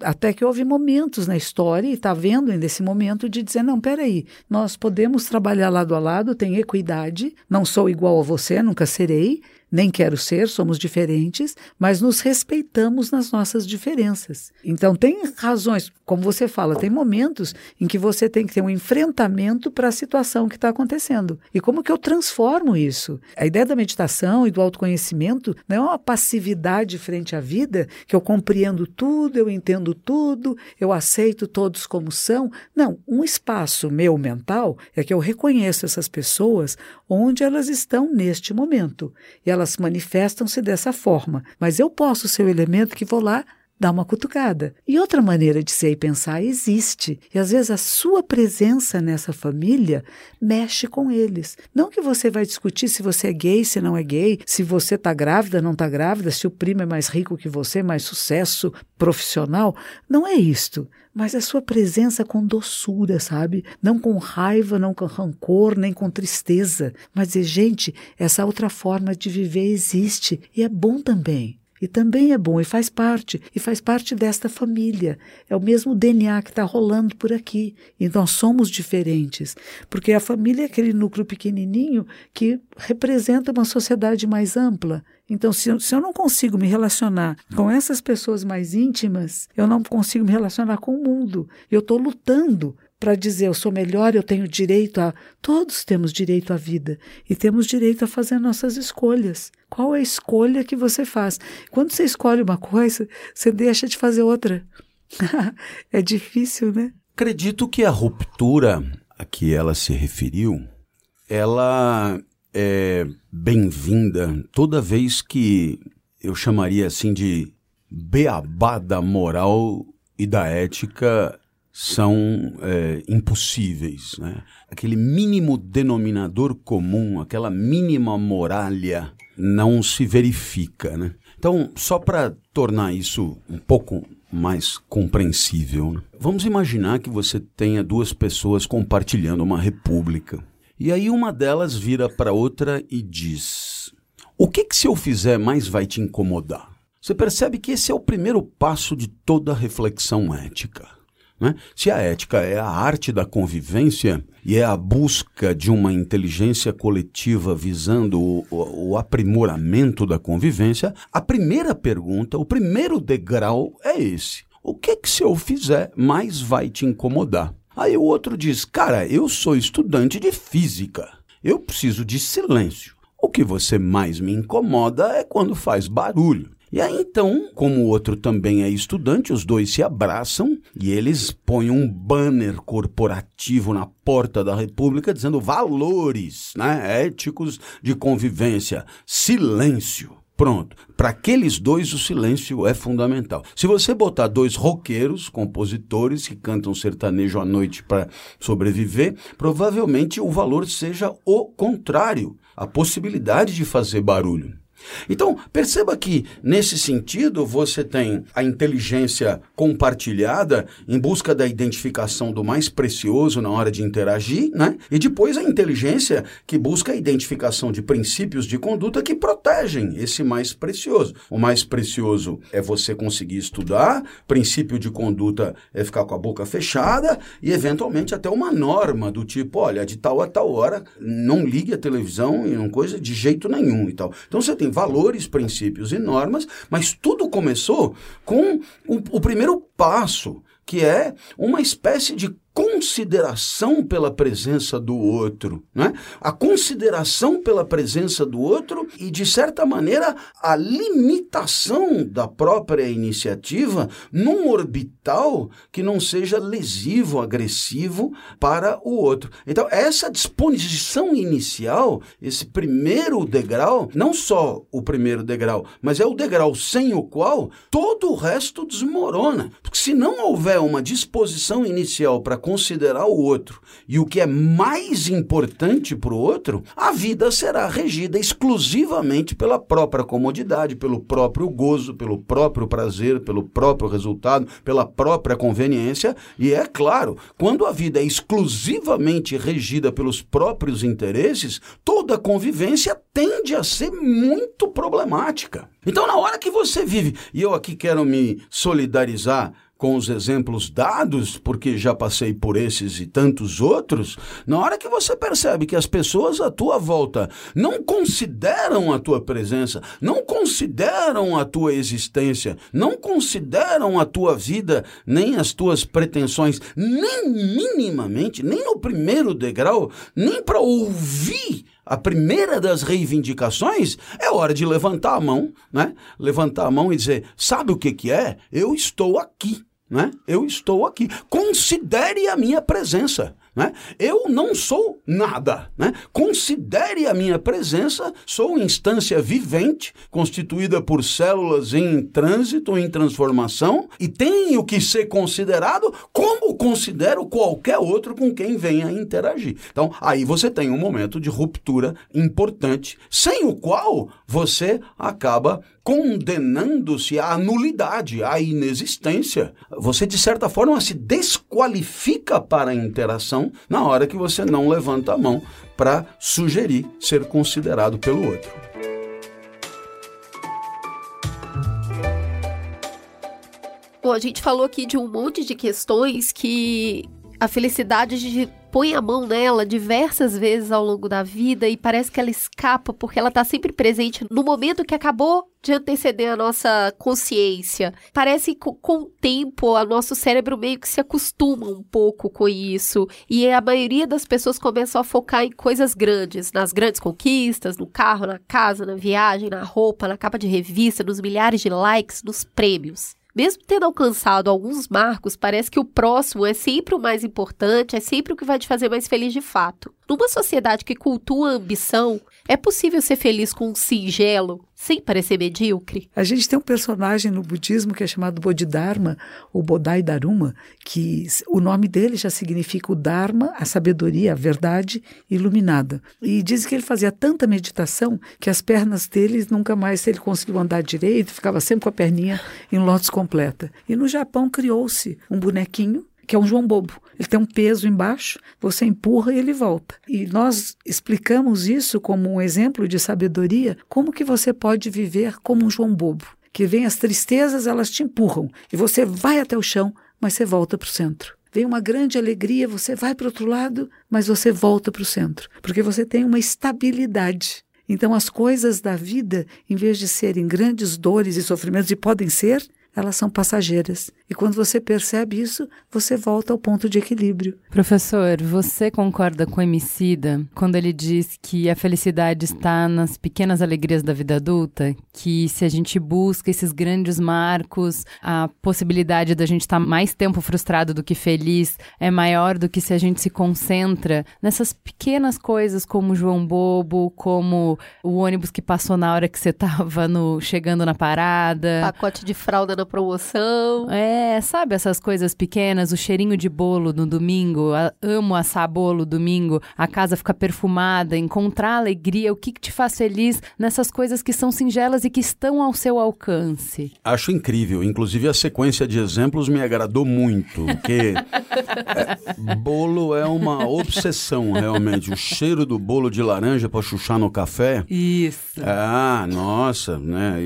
[SPEAKER 4] Até que houve momentos na história, e está vendo ainda esse momento, de dizer: não, peraí, nós podemos trabalhar lado a lado, tem equidade, não sou igual a você, nunca serei, nem quero ser, somos diferentes, mas nos respeitamos nas nossas diferenças. Então, tem razões, como você fala, tem momentos em que você tem que ter um enfrentamento para a situação que está acontecendo. E como que eu transformo isso? A ideia da meditação e do autoconhecimento não é uma passividade frente à vida, que eu compreendo tudo, eu entendo tudo, eu aceito todos como são. Não, um espaço meu mental é que eu reconheço essas pessoas onde elas estão neste momento. E elas elas manifestam-se dessa forma, mas eu posso ser o elemento que vou lá dar uma cutucada. E outra maneira de ser e pensar existe. E às vezes a sua presença nessa família mexe com eles. Não que você vai discutir se você é gay, se não é gay, se você está grávida, não está grávida, se o primo é mais rico que você, mais sucesso profissional. Não é isto. Mas a sua presença com doçura, sabe? Não com raiva, não com rancor, nem com tristeza. Mas dizer, gente, essa outra forma de viver existe e é bom também. E também é bom e faz parte, e faz parte desta família. É o mesmo DNA que está rolando por aqui. E nós somos diferentes, porque a família é aquele núcleo pequenininho que representa uma sociedade mais ampla. Então, se eu, se eu não consigo me relacionar com essas pessoas mais íntimas, eu não consigo me relacionar com o mundo. Eu estou lutando para dizer eu sou melhor, eu tenho direito a. Todos temos direito à vida e temos direito a fazer nossas escolhas. Qual é a escolha que você faz? Quando você escolhe uma coisa, você deixa de fazer outra. é difícil, né?
[SPEAKER 5] Acredito que a ruptura a que ela se referiu, ela é bem-vinda toda vez que eu chamaria assim de beabá da moral e da ética são é, impossíveis. Né? Aquele mínimo denominador comum, aquela mínima moralha não se verifica. Né? Então, só para tornar isso um pouco mais compreensível, né? vamos imaginar que você tenha duas pessoas compartilhando uma república. E aí uma delas vira para outra e diz: O que, que se eu fizer mais vai te incomodar? Você percebe que esse é o primeiro passo de toda reflexão ética. Né? Se a ética é a arte da convivência e é a busca de uma inteligência coletiva visando o, o, o, aprimoramento da convivência, a primeira pergunta, o primeiro degrau é esse: o que, que se eu fizer mais vai te incomodar? Aí o outro diz: cara, eu sou estudante de física, eu preciso de silêncio. O que você mais me incomoda é quando faz barulho. E aí então, como o outro também é estudante, os dois se abraçam e eles põem um banner corporativo na porta da República dizendo valores né, éticos de convivência, silêncio. Pronto. Para aqueles dois, o silêncio é fundamental. Se você botar dois roqueiros, compositores que cantam sertanejo à noite para sobreviver, provavelmente o valor seja o contrário a possibilidade de fazer barulho. Então, perceba que, nesse sentido, você tem a inteligência compartilhada em busca da identificação do mais precioso na hora de interagir, né? E depois a inteligência que busca a identificação de princípios de conduta que protegem esse mais precioso. O mais precioso é você conseguir estudar, princípio de conduta é ficar com a boca fechada e, eventualmente, até uma norma do tipo: olha, de tal a tal hora, não ligue a televisão e não coisa de jeito nenhum e tal. Então, você tem valores, princípios e normas, mas tudo começou com o, o primeiro passo, que é uma espécie de consideração pela presença do outro, né? A consideração pela presença do outro e de certa maneira a limitação da própria iniciativa num orbital que não seja lesivo, agressivo para o outro. Então, essa disposição inicial, esse primeiro degrau, não só o primeiro degrau, mas é o degrau sem o qual todo o resto desmorona. Porque se não houver uma disposição inicial para considerar o outro e o que é mais importante para o outro, a vida será regida exclusivamente pela própria comodidade, pelo próprio gozo, pelo próprio prazer, pelo próprio resultado, pela própria conveniência. E é claro, quando a vida é exclusivamente regida pelos próprios interesses, toda convivência tende a ser muito problemática. Então, na hora que você vive, e eu aqui quero me solidarizar com os exemplos dados, porque já passei por esses e tantos outros, na hora que você percebe que as pessoas à tua volta não consideram a tua presença, não consideram a tua existência, não consideram a tua vida, nem as tuas pretensões, nem minimamente, nem no primeiro degrau, nem para ouvir a primeira das reivindicações é hora de levantar a mão, né? Levantar a mão e dizer: sabe o que, que é? Eu estou aqui. Né? Eu estou aqui. Considere a minha presença. Né? Eu não sou nada. Né? Considere a minha presença, sou instância vivente, constituída por células em trânsito, em transformação, e tenho que ser considerado como considero qualquer outro com quem venha interagir. Então, aí você tem um momento de ruptura importante, sem o qual você acaba condenando-se à nulidade, à inexistência. Você, de certa forma, se desqualifica para a interação na hora que você não levanta a mão para sugerir ser considerado pelo outro.
[SPEAKER 2] Bom, a gente falou aqui de um monte de questões que a felicidade de põe a mão nela diversas vezes ao longo da vida e parece que ela escapa porque ela está sempre presente no momento que acabou de anteceder a nossa consciência. Parece que com o tempo o nosso cérebro meio que se acostuma um pouco com isso e a maioria das pessoas começam a focar em coisas grandes, nas grandes conquistas, no carro, na casa, na viagem, na roupa, na capa de revista, nos milhares de likes, nos prêmios. Mesmo tendo alcançado alguns marcos, parece que o próximo é sempre o mais importante, é sempre o que vai te fazer mais feliz de fato. Numa sociedade que cultua a ambição, é possível ser feliz com um singelo, sem parecer medíocre?
[SPEAKER 4] A gente tem um personagem no budismo que é chamado Bodhidharma, ou Bodai Dharma, que o nome dele já significa o Dharma, a sabedoria, a verdade iluminada. E diz que ele fazia tanta meditação que as pernas dele nunca mais ele conseguiu andar direito, ficava sempre com a perninha em lótus completa. E no Japão criou-se um bonequinho que é um João Bobo. Ele tem um peso embaixo, você empurra e ele volta. E nós explicamos isso como um exemplo de sabedoria, como que você pode viver como um João Bobo. Que vem as tristezas, elas te empurram e você vai até o chão, mas você volta para o centro. Vem uma grande alegria, você vai para o outro lado, mas você volta para o centro, porque você tem uma estabilidade. Então, as coisas da vida, em vez de serem grandes dores e sofrimentos, e podem ser, elas são passageiras. E quando você percebe isso, você volta ao ponto de equilíbrio.
[SPEAKER 1] Professor, você concorda com o Emicida quando ele diz que a felicidade está nas pequenas alegrias da vida adulta? Que se a gente busca esses grandes marcos, a possibilidade da gente estar mais tempo frustrado do que feliz é maior do que se a gente se concentra nessas pequenas coisas como o João Bobo, como o ônibus que passou na hora que você estava chegando na parada.
[SPEAKER 2] Pacote de fralda na promoção.
[SPEAKER 1] É, sabe essas coisas pequenas, o cheirinho de bolo no domingo, a, amo assar bolo domingo, a casa fica perfumada, encontrar alegria, o que, que te faz feliz nessas coisas que são singelas e que estão ao seu alcance.
[SPEAKER 5] Acho incrível, inclusive a sequência de exemplos me agradou muito, porque é, bolo é uma obsessão realmente, o cheiro do bolo de laranja para chuchar no café.
[SPEAKER 1] Isso.
[SPEAKER 5] Ah, nossa, né,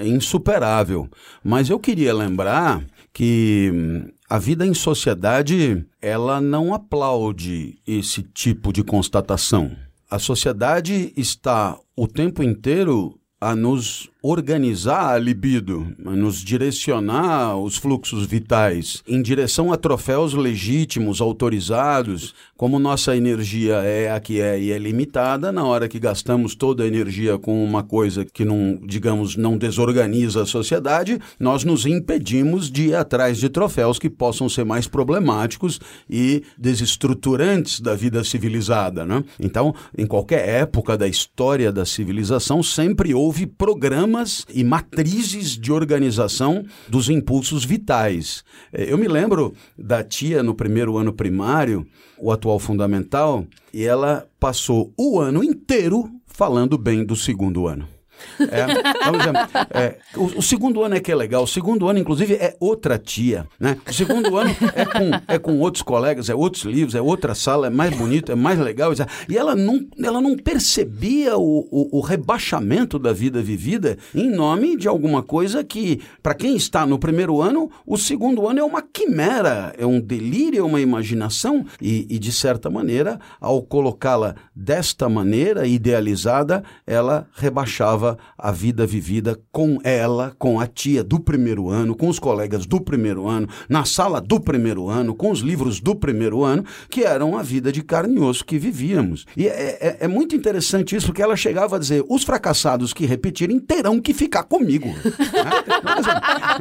[SPEAKER 5] é insuperável. Mas eu queria lembrar que hum, a vida em sociedade ela não aplaude esse tipo de constatação. A sociedade está o tempo inteiro a nos organizar a libido, nos direcionar os fluxos vitais em direção a troféus legítimos, autorizados. Como nossa energia é a que é e é limitada, na hora que gastamos toda a energia com uma coisa que não, digamos, não desorganiza a sociedade, nós nos impedimos de ir atrás de troféus que possam ser mais problemáticos e desestruturantes da vida civilizada, né? Então, em qualquer época da história da civilização, sempre houve programas sistemas e matrizes de organização dos impulsos vitais. É, eu me lembro da tia no primeiro ano primário, o atual fundamental, e ela passou o ano inteiro falando bem do segundo ano. É, é, o, o segundo ano é que é legal. O segundo ano, inclusive, é outra tia, né? O segundo ano é com, é com outros colegas, é outros livros, é outra sala, é mais bonito, é mais legal. E ela não, ela não percebia o, o, o rebaixamento da vida vivida em nome de alguma coisa que, para quem está no primeiro ano, o segundo ano é uma quimera, é um delírio, é uma imaginação. E, e de certa maneira, ao colocá-la desta maneira, idealizada, ela rebaixava a vida vivida com ela, com a tia do primeiro ano, com os colegas do primeiro ano, na sala do primeiro ano, com os livros do primeiro ano, que eram a vida de carne e osso que vivíamos. E é, é, é muito interessante isso, porque ela chegava a dizer: os fracassados que repetirem terão que ficar comigo. Né?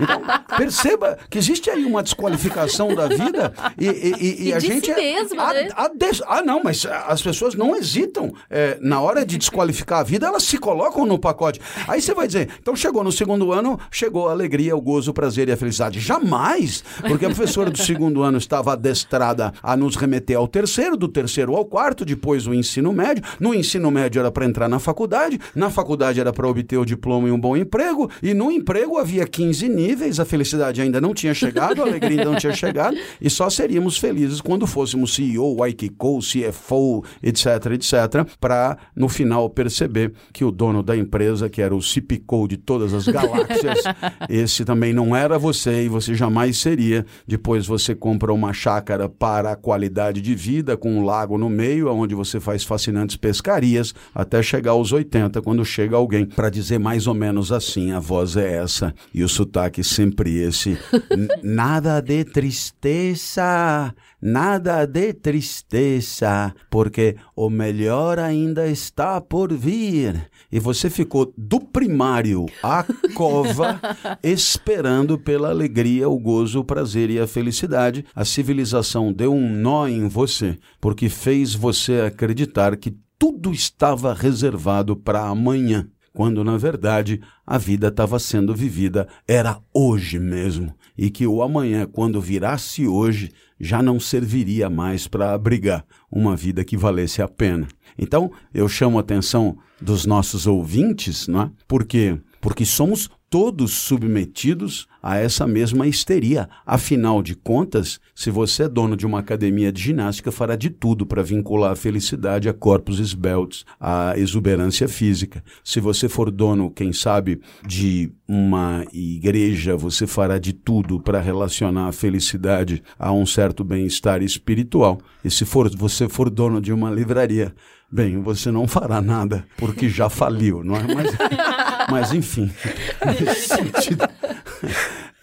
[SPEAKER 5] Então, perceba que existe aí uma desqualificação da vida e, e, e, e a gente.
[SPEAKER 2] Si mesmo,
[SPEAKER 5] a,
[SPEAKER 2] né?
[SPEAKER 5] a des... Ah, não, mas as pessoas não hesitam. É, na hora de desqualificar a vida, elas se colocam no pacote. Aí você vai dizer, então chegou no segundo ano, chegou a alegria, o gozo, o prazer e a felicidade. Jamais! Porque a professora do segundo ano estava adestrada a nos remeter ao terceiro, do terceiro ao quarto, depois o ensino médio. No ensino médio era para entrar na faculdade, na faculdade era para obter o diploma e um bom emprego, e no emprego havia 15 níveis, a felicidade ainda não tinha chegado, a alegria ainda não tinha chegado, e só seríamos felizes quando fôssemos CEO, Aikiko, CFO, etc, etc, para no final perceber que o dono da empresa, que era o CPCO de todas as galáxias, esse também não era você e você jamais seria. Depois você compra uma chácara para a qualidade de vida, com um lago no meio, onde você faz fascinantes pescarias, até chegar aos 80, quando chega alguém para dizer mais ou menos assim: a voz é essa e o sotaque sempre esse. Nada de tristeza, nada de tristeza, porque o melhor ainda está por vir. E você ficou do primário à cova, esperando pela alegria, o gozo, o prazer e a felicidade. A civilização deu um nó em você, porque fez você acreditar que tudo estava reservado para amanhã quando na verdade a vida estava sendo vivida era hoje mesmo, e que o amanhã, quando virasse hoje, já não serviria mais para abrigar uma vida que valesse a pena. Então, eu chamo a atenção dos nossos ouvintes, não é? Porque porque somos todos submetidos a essa mesma histeria. Afinal de contas, se você é dono de uma academia de ginástica, fará de tudo para vincular a felicidade a corpos esbeltos, a exuberância física. Se você for dono, quem sabe, de uma igreja, você fará de tudo para relacionar a felicidade a um certo bem-estar espiritual. E se for, você for dono de uma livraria, bem, você não fará nada, porque já faliu, não é? Mas, mas enfim, nesse sentido.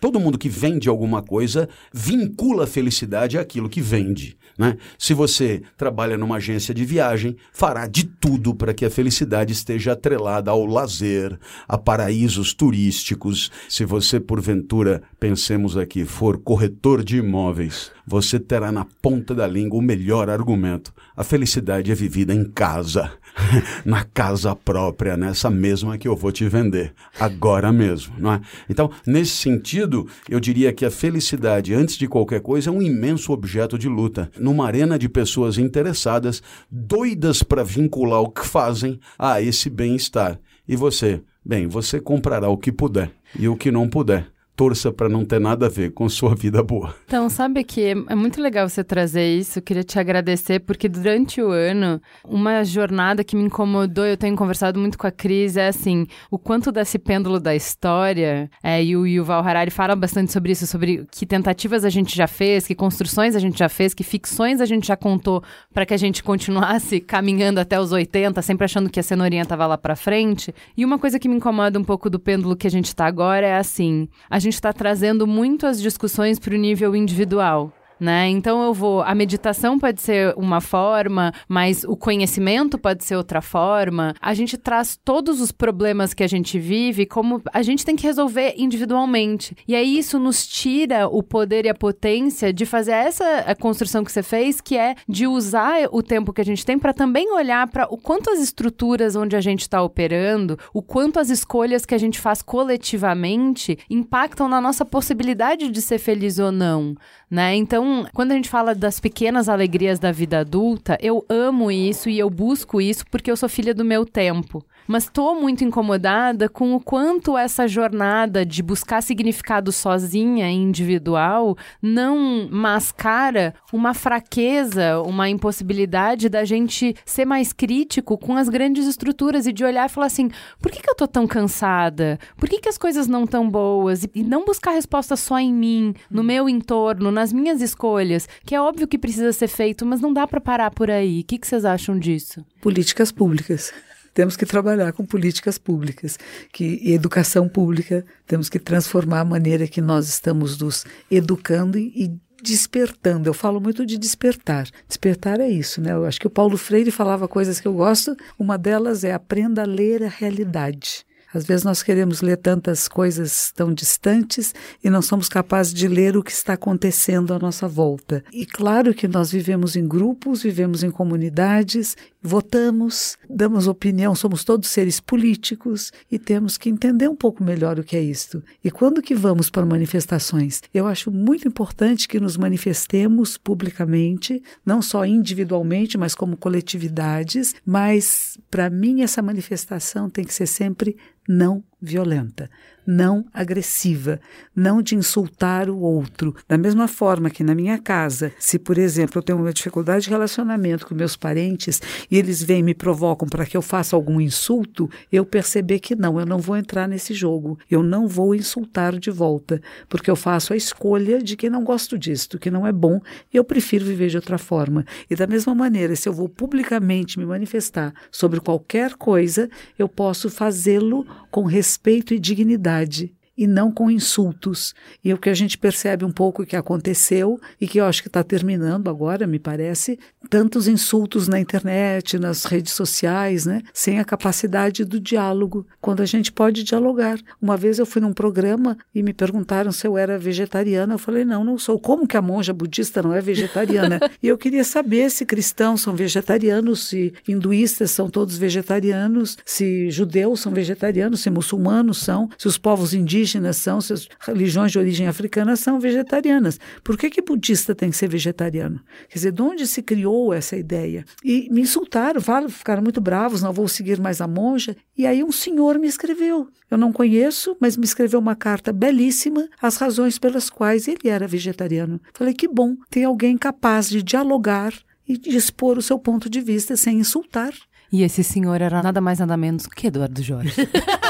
[SPEAKER 5] Todo mundo que vende alguma coisa vincula a felicidade àquilo que vende. Né? Se você trabalha numa agência de viagem, fará de tudo para que a felicidade esteja atrelada ao lazer, a paraísos turísticos. Se você, porventura, pensemos aqui, for corretor de imóveis, você terá na ponta da língua o melhor argumento. A felicidade é vivida em casa, na casa própria, nessa mesma que eu vou te vender, agora mesmo. Não é? Então, nesse sentido, eu diria que a felicidade, antes de qualquer coisa, é um imenso objeto de luta, numa arena de pessoas interessadas, doidas para vincular o que fazem a esse bem-estar. E você? Bem, você comprará o que puder e o que não puder torça para não ter nada a ver com sua vida boa.
[SPEAKER 1] Então, sabe que é muito legal você trazer isso. Eu queria te agradecer, porque durante o ano, uma jornada que me incomodou, eu tenho conversado muito com a Cris, é assim: o quanto desse pêndulo da história, é, e o Yuval Harari fala bastante sobre isso, sobre que tentativas a gente já fez, que construções a gente já fez, que ficções a gente já contou para que a gente continuasse caminhando até os 80, sempre achando que a cenourinha estava lá para frente. E uma coisa que me incomoda um pouco do pêndulo que a gente está agora é assim: a gente está trazendo muito as discussões para o nível individual né? Então eu vou. A meditação pode ser uma forma, mas o conhecimento pode ser outra forma. A gente traz todos os problemas que a gente vive como a gente tem que resolver individualmente. E aí isso nos tira o poder e a potência de fazer essa construção que você fez, que é de usar o tempo que a gente tem para também olhar para o quanto as estruturas onde a gente está operando, o quanto as escolhas que a gente faz coletivamente impactam na nossa possibilidade de ser feliz ou não, né? Então Então, quando a gente fala das pequenas alegrias da vida adulta, eu amo isso e eu busco isso porque eu sou filha do meu tempo mas estou muito incomodada com o quanto essa jornada de buscar significado sozinha, individual, não mascara uma fraqueza, uma impossibilidade da gente ser mais crítico com as grandes estruturas e de olhar e falar assim: por que, que eu tô tão cansada? Por que, que as coisas não tão boas? E não buscar resposta só em mim, no meu entorno, nas minhas escolhas, que é óbvio que precisa ser feito, mas não dá para parar por aí. O que, que vocês acham disso?
[SPEAKER 4] Políticas públicas temos que trabalhar com políticas públicas, que educação pública, temos que transformar a maneira que nós estamos nos educando e, e despertando. Eu falo muito de despertar. Despertar é isso, né? Eu acho que o Paulo Freire falava coisas que eu gosto. Uma delas é aprenda a ler a realidade. Às vezes nós queremos ler tantas coisas tão distantes e não somos capazes de ler o que está acontecendo à nossa volta. E claro que nós vivemos em grupos, vivemos em comunidades, votamos, damos opinião, somos todos seres políticos e temos que entender um pouco melhor o que é isto. E quando que vamos para manifestações? Eu acho muito importante que nos manifestemos publicamente, não só individualmente, mas como coletividades, mas para mim essa manifestação tem que ser sempre não violenta não agressiva, não de insultar o outro. Da mesma forma que na minha casa, se por exemplo eu tenho uma dificuldade de relacionamento com meus parentes e eles vêm e me provocam para que eu faça algum insulto, eu perceber que não, eu não vou entrar nesse jogo, eu não vou insultar de volta, porque eu faço a escolha de que não gosto disto, que não é bom e eu prefiro viver de outra forma. E da mesma maneira, se eu vou publicamente me manifestar sobre qualquer coisa, eu posso fazê-lo com respeito e dignidade verdade e não com insultos. E o que a gente percebe um pouco que aconteceu e que eu acho que está terminando agora, me parece, tantos insultos na internet, nas redes sociais, né, sem a capacidade do diálogo, quando a gente pode dialogar. Uma vez eu fui num programa e me perguntaram se eu era vegetariana, eu falei, não, não sou. Como que a monja budista não é vegetariana? e eu queria saber se cristãos são vegetarianos, se hinduístas são todos vegetarianos, se judeus são vegetarianos, se muçulmanos são, se os povos indígenas indígenas são, se as religiões de origem africana são vegetarianas. Por que que budista tem que ser vegetariano? Quer dizer, de onde se criou essa ideia? E me insultaram, ficaram muito bravos, não vou seguir mais a monja. E aí um senhor me escreveu. Eu não conheço, mas me escreveu uma carta belíssima, as razões pelas quais ele era vegetariano. Falei, que bom, tem alguém capaz de dialogar e de expor o seu ponto de vista sem insultar.
[SPEAKER 1] E esse senhor era nada mais nada menos que Eduardo Jorge.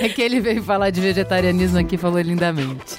[SPEAKER 1] É que ele veio falar de vegetarianismo aqui falou lindamente.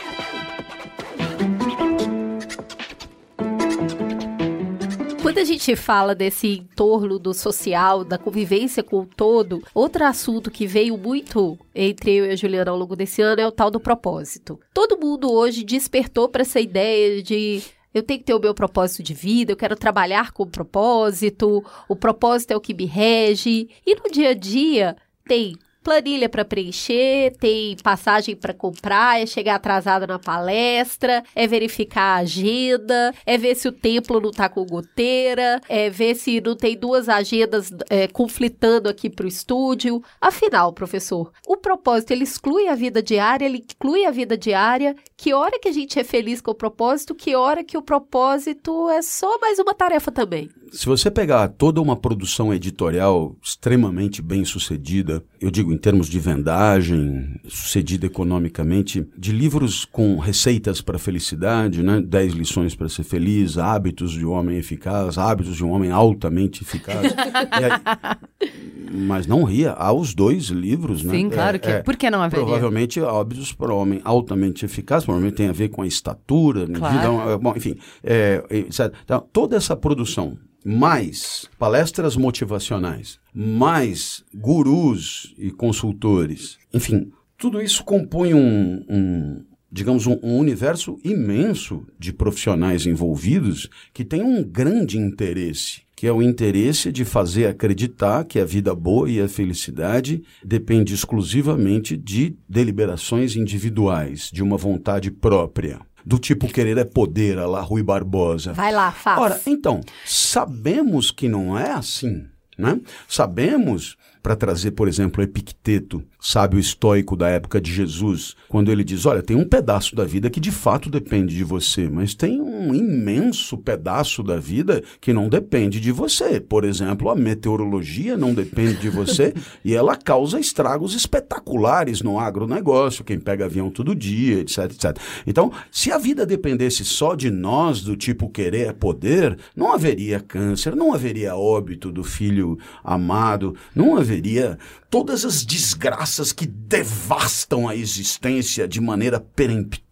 [SPEAKER 2] Quando a gente fala desse entorno do social, da convivência com o todo, outro assunto que veio muito entre eu e a Juliana ao longo desse ano é o tal do propósito. Todo mundo hoje despertou para essa ideia de eu tenho que ter o meu propósito de vida, eu quero trabalhar com propósito, o propósito é o que me rege. E no dia a dia tem planilha para preencher, tem passagem para comprar, é chegar atrasado na palestra, é verificar a agenda, é ver se o templo não tá com goteira, é ver se não tem duas agendas é, conflitando aqui pro estúdio. Afinal, professor, o propósito ele exclui a vida diária, ele inclui a vida diária. Que hora que a gente é feliz com o propósito, que hora que o propósito é só mais uma tarefa também?
[SPEAKER 5] Se você pegar toda uma produção editorial extremamente bem sucedida, eu digo em termos de vendagem, sucedida economicamente, de livros com receitas para a felicidade, né? 10 lições para ser feliz, hábitos de um homem eficaz, hábitos de um homem altamente eficaz. aí, mas não ria, há os dois livros, né?
[SPEAKER 1] Sim, claro que. É, por que não haveria?
[SPEAKER 5] Provavelmente hábitos para o homem altamente eficaz, provavelmente tem a ver com a estatura, né? claro. vida, bom, enfim, é, então, toda essa produção mais palestras motivacionais, mais gurus e consultores, enfim, tudo isso compõe um, um digamos, um, um, universo imenso de profissionais envolvidos que tem um grande interesse, que é o interesse de fazer acreditar que a vida boa e a felicidade depende exclusivamente de deliberações individuais, de uma vontade própria do tipo querer é poder, a lá Rui Barbosa.
[SPEAKER 2] Vai lá, faz.
[SPEAKER 5] Ora, então, sabemos que não é assim, né? Sabemos para trazer, por exemplo, Epicteto, sábio estoico da época de Jesus, quando ele diz: Olha, tem um pedaço da vida que de fato depende de você, mas tem um imenso pedaço da vida que não depende de você. Por exemplo, a meteorologia não depende de você e ela causa estragos espetaculares no agronegócio, quem pega avião todo dia, etc, etc. Então, se a vida dependesse só de nós, do tipo querer é poder, não haveria câncer, não haveria óbito do filho amado, não haveria todas as desgraças que devastam a existência de maneira peremptória.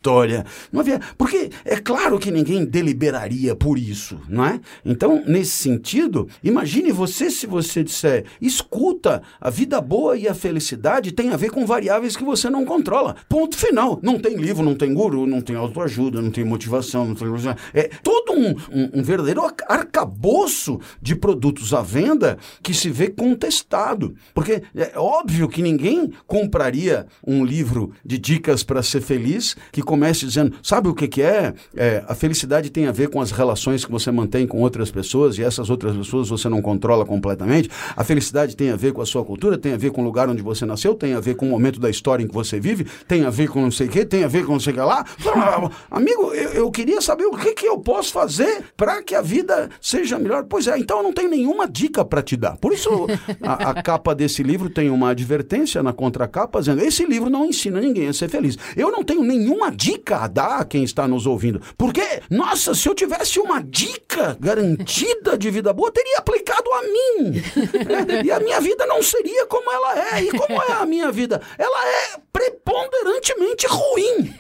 [SPEAKER 5] Não havia, porque é claro que ninguém deliberaria por isso, não é? Então, nesse sentido, imagine você se você disser: escuta, a vida boa e a felicidade tem a ver com variáveis que você não controla. Ponto final. Não tem livro, não tem guru, não tem autoajuda, não tem motivação, não tem. É todo um, um, um verdadeiro arcabouço de produtos à venda que se vê contestado. Porque é óbvio que ninguém compraria um livro de dicas para ser feliz que comece dizendo: sabe o que, que é? é? A felicidade tem a ver com as relações que você mantém com outras pessoas e essas outras pessoas você não controla completamente. A felicidade tem a ver com a sua cultura, tem a ver com o lugar onde você nasceu, tem a ver com o momento da história em que você vive, tem a ver com não sei o que, tem a ver com não sei o que lá. Amigo, eu, eu queria saber o que, que eu posso fazer para que a vida seja melhor. Pois é, então eu não tenho nenhuma dica para te dar. Por isso a, a capa desse livro tem uma advertência na contracapa dizendo: esse livro não ensina ninguém a ser feliz. Eu não tenho nenhuma dica a dar a quem está nos ouvindo. Porque, nossa, se eu tivesse uma dica garantida de vida boa, teria aplicado a mim. É, e a minha vida não seria como ela é. E como é a minha vida? Ela é preponderantemente ruim.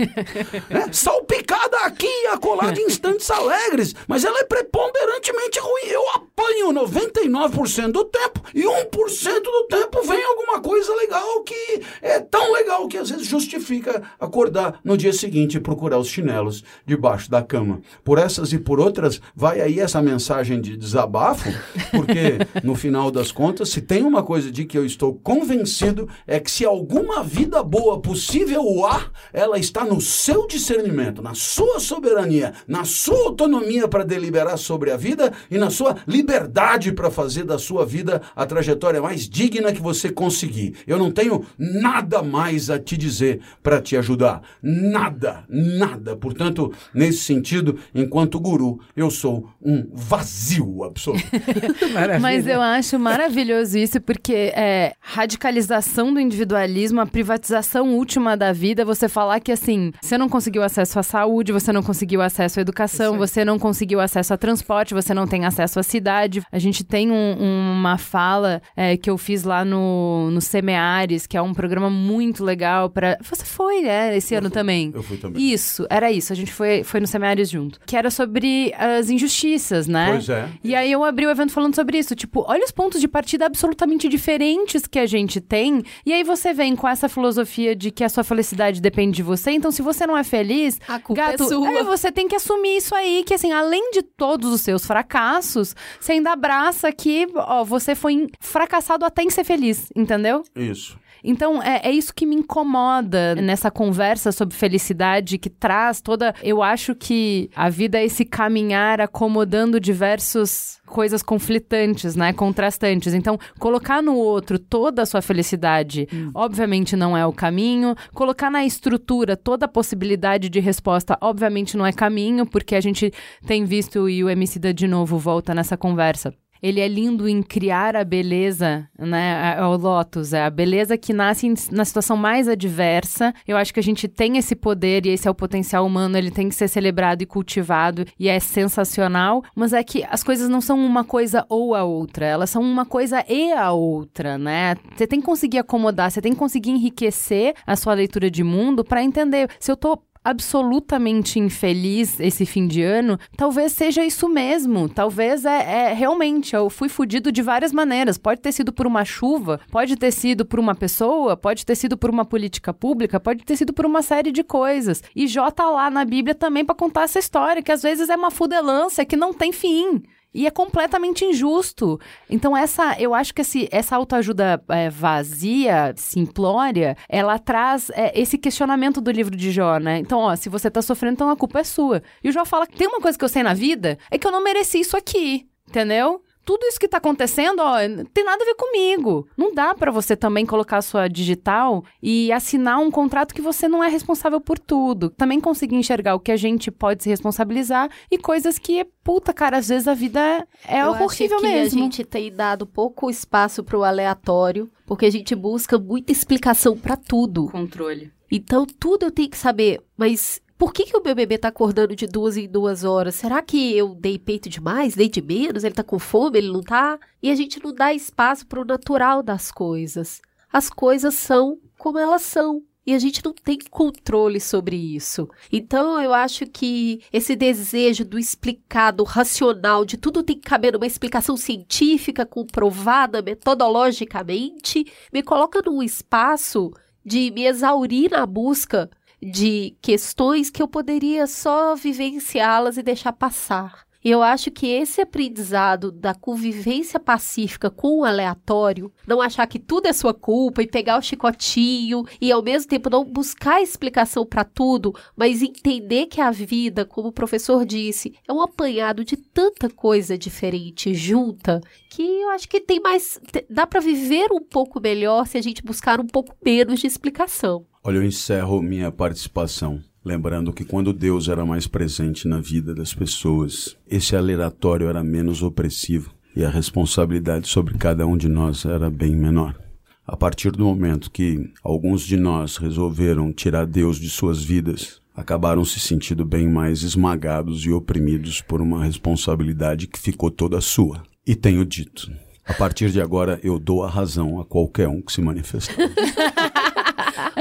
[SPEAKER 5] É, salpicada aqui e acolá de instantes alegres. Mas ela é preponderantemente ruim. Eu apanho 99% do tempo e 1% do tempo vem alguma coisa legal que é tão legal que às vezes justifica acordar no dia seguinte e procurar os chinelos debaixo da cama. Por essas e por outras, vai aí essa mensagem de desabafo, porque no final das contas, se tem uma coisa de que eu estou convencido, é que se alguma vida boa possível há, ela está no seu discernimento, na sua soberania, na sua autonomia para deliberar sobre a vida e na sua liberdade para fazer da sua vida a trajetória mais digna que você conseguir. Eu não tenho nada mais a te dizer para te ajudar. Nada, nada. Portanto, nesse sentido, enquanto guru, eu sou um vazio absoluto.
[SPEAKER 1] Mas eu acho maravilhoso isso, porque é radicalização do individualismo, a privatização última da vida, você falar que assim, você não conseguiu acesso à saúde, você não conseguiu acesso à educação, você não conseguiu acesso a transporte, você não tem acesso à cidade. A gente tem um, uma fala é, que eu fiz lá no no, Semeares, que é um programa muito legal para Você foi, né, esse
[SPEAKER 5] eu
[SPEAKER 1] ano
[SPEAKER 5] fui,
[SPEAKER 1] também?
[SPEAKER 5] Eu fui também.
[SPEAKER 1] Isso, era isso. A gente foi, foi no Semeares junto. Que era sobre as injustiças, né?
[SPEAKER 5] Pois é.
[SPEAKER 1] E aí eu abri o evento falando sobre isso. Tipo, olha os pontos de partida absolutamente diferentes que a gente tem. E aí você vem com essa filosofia de que a sua felicidade depende de você. Então, se você não é feliz,
[SPEAKER 2] a culpa é
[SPEAKER 1] gato,
[SPEAKER 2] é sua.
[SPEAKER 1] É, você tem que assumir isso aí. Que assim, além de todos os seus fracassos, você ainda abraça que, ó, você foi fracassado até em ser feliz entendeu?
[SPEAKER 5] Isso.
[SPEAKER 1] Então, é, é, isso que me incomoda nessa conversa sobre felicidade que traz toda. Eu acho que a vida é esse caminhar acomodando diversos coisas conflitantes, né? Contrastantes. Então, colocar no outro toda a sua felicidade, hum. obviamente não é o caminho. Colocar na estrutura toda a possibilidade de resposta, obviamente não é caminho, porque a gente tem visto, e o Emicida de novo volta nessa conversa ele é lindo em criar a beleza, né? O Lotus, é a beleza que nasce na situação mais adversa. Eu acho que a gente tem esse poder e esse é o potencial humano, ele tem que ser celebrado e cultivado e é sensacional, mas é que as coisas não são uma coisa ou a outra, elas são uma coisa e a outra, né? Você tem que conseguir acomodar, você tem que conseguir enriquecer a sua leitura de mundo para entender se eu tô absolutamente infeliz esse fim de ano, talvez seja isso mesmo. Talvez é, é realmente, eu fui fudido de várias maneiras. Pode ter sido por uma chuva, pode ter sido por uma pessoa, pode ter sido por uma política pública, pode ter sido por uma série de coisas. E Jó tá lá na Bíblia também para contar essa história, que às vezes é uma fudelância que não tem fim. E é completamente injusto. Então, essa, eu acho que esse, essa autoajuda é, vazia, simplória, ela traz é, esse questionamento do livro de Jó, né? Então, ó, se você tá sofrendo, então a culpa é sua. E o Jó fala tem uma coisa que eu sei na vida, é que eu não mereci isso aqui, entendeu? Tudo isso que tá acontecendo, ó, tem nada a ver comigo. Não dá para você também colocar a sua digital e assinar um contrato que você não é responsável por tudo. Também conseguir enxergar o que a gente pode se responsabilizar e coisas que, puta, cara, às vezes a vida é
[SPEAKER 2] Eu
[SPEAKER 1] horrível
[SPEAKER 2] acho que
[SPEAKER 1] mesmo.
[SPEAKER 2] a gente tem dado pouco espaço pro aleatório, porque a gente busca muita explicação pra tudo.
[SPEAKER 1] Controle.
[SPEAKER 2] Então, tudo eu tenho que saber, mas por que, que o meu bebê tá acordando de duas em duas horas? Será que eu dei peito demais? Dei de menos? Ele tá com fome? Ele não tá? E a gente não dá espaço pro natural das coisas. As coisas são como elas são. E a gente não tem controle sobre isso. Então, eu acho que esse desejo do explicado, racional, de tudo tem que caber numa explicação científica, comprovada metodologicamente, me coloca num espaço de me exaurir na busca de questões que eu poderia só vivenciá-las e deixar passar. E eu acho que esse aprendizado da convivência pacífica com o aleatório, não achar que tudo é sua culpa e pegar o chicotinho e ao mesmo tempo não buscar explicação para tudo, mas entender que a vida, como o professor disse, é um apanhado de tanta coisa diferente junta, que eu acho que tem mais dá para viver um pouco melhor se a gente buscar um pouco menos de explicação.
[SPEAKER 5] Olha, eu encerro minha participação lembrando que quando Deus era mais presente na vida das pessoas, esse aleatório era menos opressivo e a responsabilidade sobre cada um de nós era bem menor. A partir do momento que alguns de nós resolveram tirar Deus de suas vidas, acabaram se sentindo bem mais esmagados e oprimidos por uma responsabilidade que ficou toda sua. E tenho dito, a partir de agora eu dou a razão a qualquer um que se manifestar.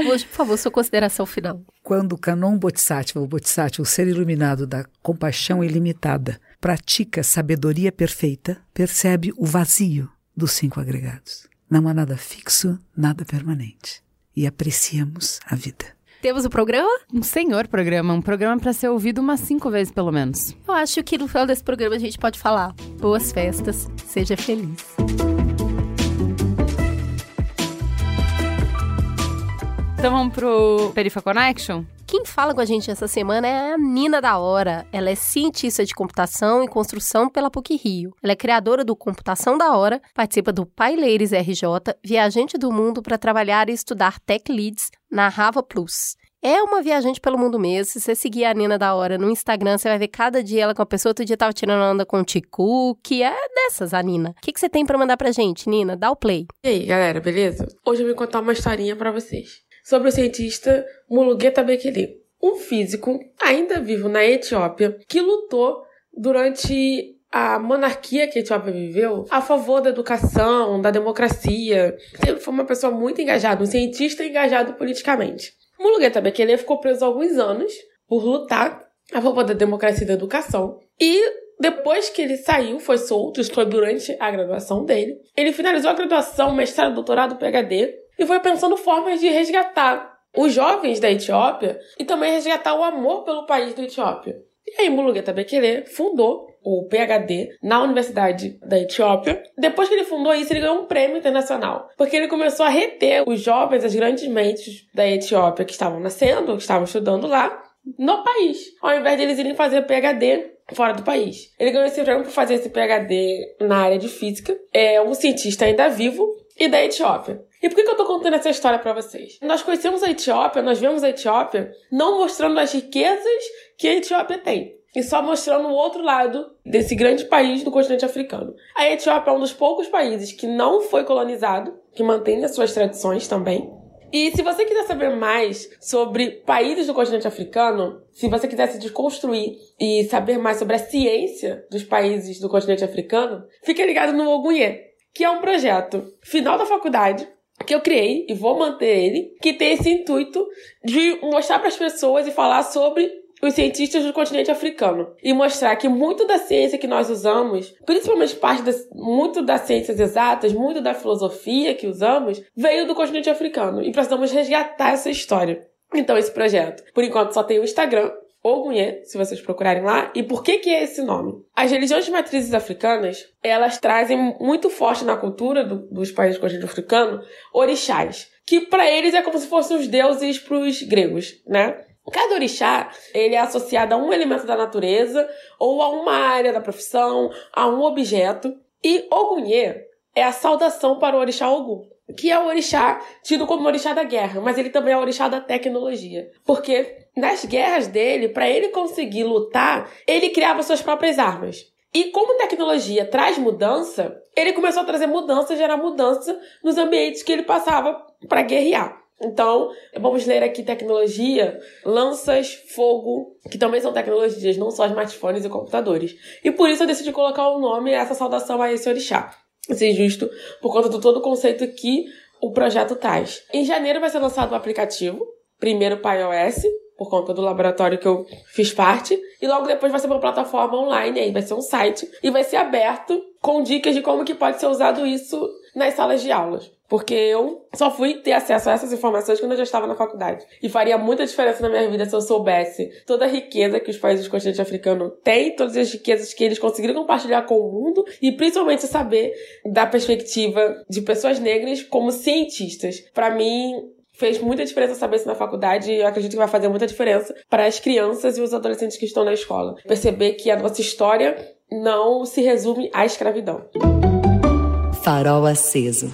[SPEAKER 2] Hoje, por favor, sua consideração final.
[SPEAKER 4] Quando o Canon Bodhisattva, o Bodhisattva, o ser iluminado da compaixão ilimitada, pratica sabedoria perfeita, percebe o vazio dos cinco agregados. Não há nada fixo, nada permanente. E apreciamos a vida.
[SPEAKER 2] Temos o programa?
[SPEAKER 1] Um senhor programa, um programa para ser ouvido umas cinco vezes pelo menos.
[SPEAKER 2] Eu acho que no final desse programa a gente pode falar boas festas, seja feliz.
[SPEAKER 1] Então vamos pro Perifa Connection?
[SPEAKER 2] Quem fala com a gente essa semana é a Nina da Hora. Ela é cientista de computação e construção pela PUC Rio. Ela é criadora do Computação da Hora, participa do Pai Leires RJ, viajante do mundo para trabalhar e estudar Tech Leads na Rava Plus. É uma viajante pelo mundo mesmo. Se você seguir a Nina da Hora no Instagram, você vai ver cada dia ela com a pessoa. Outro dia tava tirando onda com o Ticu, que é dessas, a Nina. O que, que você tem para mandar pra gente, Nina? Dá o play.
[SPEAKER 6] E aí, galera, beleza? Hoje eu vou contar uma historinha para vocês sobre o cientista Mulugeta Bekele, um físico ainda vivo na Etiópia que lutou durante a monarquia que a Etiópia viveu a favor da educação, da democracia. Ele foi uma pessoa muito engajada, um cientista engajado politicamente. Mulugeta Bekele ficou preso alguns anos por lutar a favor da democracia e da educação e depois que ele saiu, foi solto, isso foi durante a graduação dele. Ele finalizou a graduação, mestrado, doutorado, PhD e foi pensando formas de resgatar os jovens da Etiópia e também resgatar o amor pelo país da Etiópia. E aí Mulugeta Bekele fundou o PhD na Universidade da Etiópia. Depois que ele fundou isso, ele ganhou um prêmio internacional, porque ele começou a reter os jovens, as grandes mentes da Etiópia que estavam nascendo, que estavam estudando lá, no país, ao invés de eles irem fazer PhD fora do país. Ele ganhou esse prêmio por fazer esse PhD na área de física. É um cientista ainda vivo e da Etiópia. E por que, que eu tô contando essa história para vocês? Nós conhecemos a Etiópia, nós vemos a Etiópia não mostrando as riquezas que a Etiópia tem. E só mostrando o outro lado desse grande país do continente africano. A Etiópia é um dos poucos países que não foi colonizado, que mantém as suas tradições também. E se você quiser saber mais sobre países do continente africano, se você quiser se desconstruir e saber mais sobre a ciência dos países do continente africano, fique ligado no Ogunye, que é um projeto final da faculdade que eu criei e vou manter ele, que tem esse intuito de mostrar para as pessoas e falar sobre os cientistas do continente africano e mostrar que muito da ciência que nós usamos, principalmente parte das, muito das ciências exatas, muito da filosofia que usamos, veio do continente africano e precisamos resgatar essa história. Então esse projeto, por enquanto só tem o Instagram, Ogunye, se vocês procurarem lá. E por que que é esse nome? As religiões de matrizes africanas, elas trazem muito forte na cultura do, dos países do continente africano orixás, que para eles é como se fossem os deuses para os gregos, né? Cada orixá, ele é associado a um elemento da natureza ou a uma área da profissão, a um objeto. E Ogunye é a saudação para o orixá Ogum, que é o orixá tido como orixá da guerra, mas ele também é o orixá da tecnologia. Porque nas guerras dele, para ele conseguir lutar, ele criava suas próprias armas. E como tecnologia traz mudança, ele começou a trazer mudança, gerar mudança nos ambientes que ele passava para guerrear. Então, vamos ler aqui tecnologia, lanças, fogo, que também são tecnologias, não só smartphones e computadores. E por isso eu decidi colocar o nome, essa saudação a esse orixá. É justo por conta de todo o conceito que o projeto traz. Em janeiro vai ser lançado o aplicativo, primeiro para iOS, por conta do laboratório que eu fiz parte, e logo depois vai ser uma plataforma online, aí vai ser um site, e vai ser aberto com dicas de como que pode ser usado isso nas salas de aulas. Porque eu só fui ter acesso a essas informações quando eu já estava na faculdade. E faria muita diferença na minha vida se eu soubesse toda a riqueza que os países do continente africano têm, todas as riquezas que eles conseguiram compartilhar com o mundo, e principalmente saber da perspectiva de pessoas negras como cientistas. Para mim, fez muita diferença saber isso na faculdade e eu acredito que vai fazer muita diferença para as crianças e os adolescentes que estão na escola. Perceber que a nossa história não se resume à escravidão.
[SPEAKER 3] Farol aceso.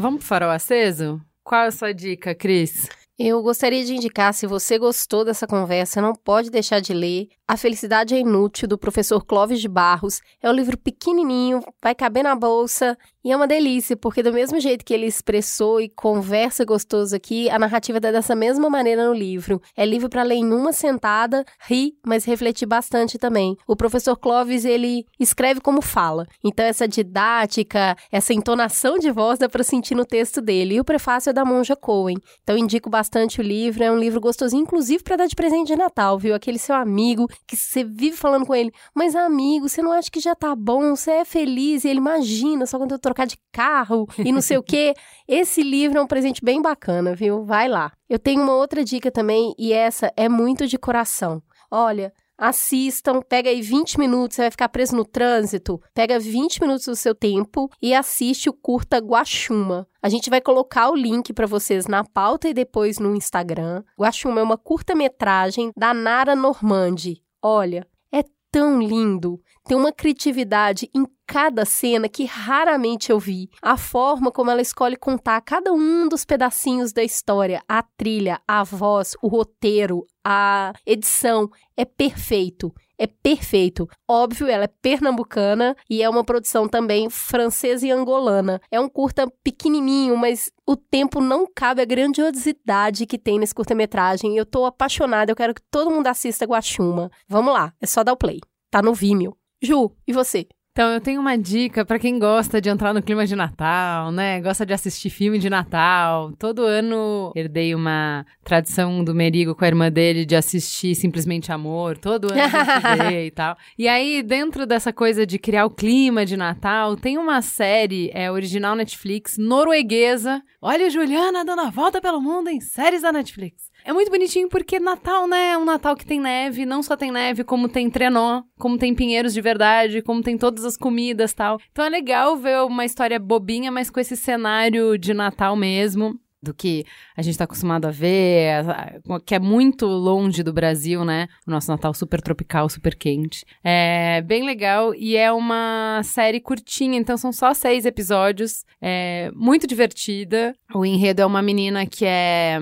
[SPEAKER 1] Vamos pro farol aceso? Qual é a sua dica, Cris?
[SPEAKER 2] Eu gostaria de indicar, se você gostou dessa conversa, não pode deixar de ler A Felicidade é Inútil, do professor Clóvis de Barros. É um livro pequenininho, vai caber na bolsa e é uma delícia, porque do mesmo jeito que ele expressou e conversa gostoso aqui, a narrativa é dessa mesma maneira no livro. É livro para ler em uma sentada, rir, mas refletir bastante também. O professor Clóvis, ele escreve como fala. Então essa didática, essa entonação de voz dá para sentir no texto dele. E o prefácio é da Monja Cohen. Então indico bastante o livro, é um livro gostosinho, inclusive para dar de presente de Natal, viu? Aquele seu amigo que você vive falando com ele, mas amigo, você não acha que já tá bom? Você é feliz? E ele imagina, só quando eu trocar de carro e não sei o quê. Esse livro é um presente bem bacana, viu? Vai lá. Eu tenho uma outra dica também, e essa é muito de coração. Olha, assistam, pega aí 20 minutos, você vai ficar preso no trânsito, pega 20 minutos do seu tempo e assiste o curta Guaxuma. A gente vai colocar o link para vocês na pauta e depois no Instagram. Guaxuma é uma curta-metragem da Nara Normandi. Olha, é tão lindo, tem uma criatividade em cada cena que raramente eu vi. A forma como ela escolhe contar cada um dos pedacinhos da história, a trilha, a voz, o roteiro, a edição, é perfeito. É perfeito. Óbvio, ela é pernambucana e é uma produção também francesa e angolana. É um curta pequenininho, mas o tempo não cabe a grandiosidade que tem nesse curta-metragem. Eu tô apaixonada, eu quero que todo mundo assista Guaxuma. Vamos lá, é só dar o play. Tá no Vimeo. Ju, e você?
[SPEAKER 1] Então, eu tenho uma dica para quem gosta de entrar no clima de Natal, né? Gosta de assistir filme de Natal. Todo ano herdei uma tradição do Merigo com a irmã dele de assistir Simplesmente Amor. Todo ano a e tal. E aí, dentro dessa coisa de criar o clima de Natal, tem uma série, é original Netflix, norueguesa. Olha, Juliana dando a volta pelo mundo em séries da Netflix. É muito bonitinho porque Natal, né? É um Natal que tem neve, não só tem neve, como tem trenó, como tem pinheiros de verdade, como tem todas as comidas tal. Então é legal ver uma história bobinha, mas com esse cenário de Natal mesmo do que a gente está acostumado a ver, que é muito longe do Brasil, né? O nosso Natal super tropical, super quente. É bem legal e é uma série curtinha, então são só seis episódios. É muito divertida. O enredo é uma menina que é.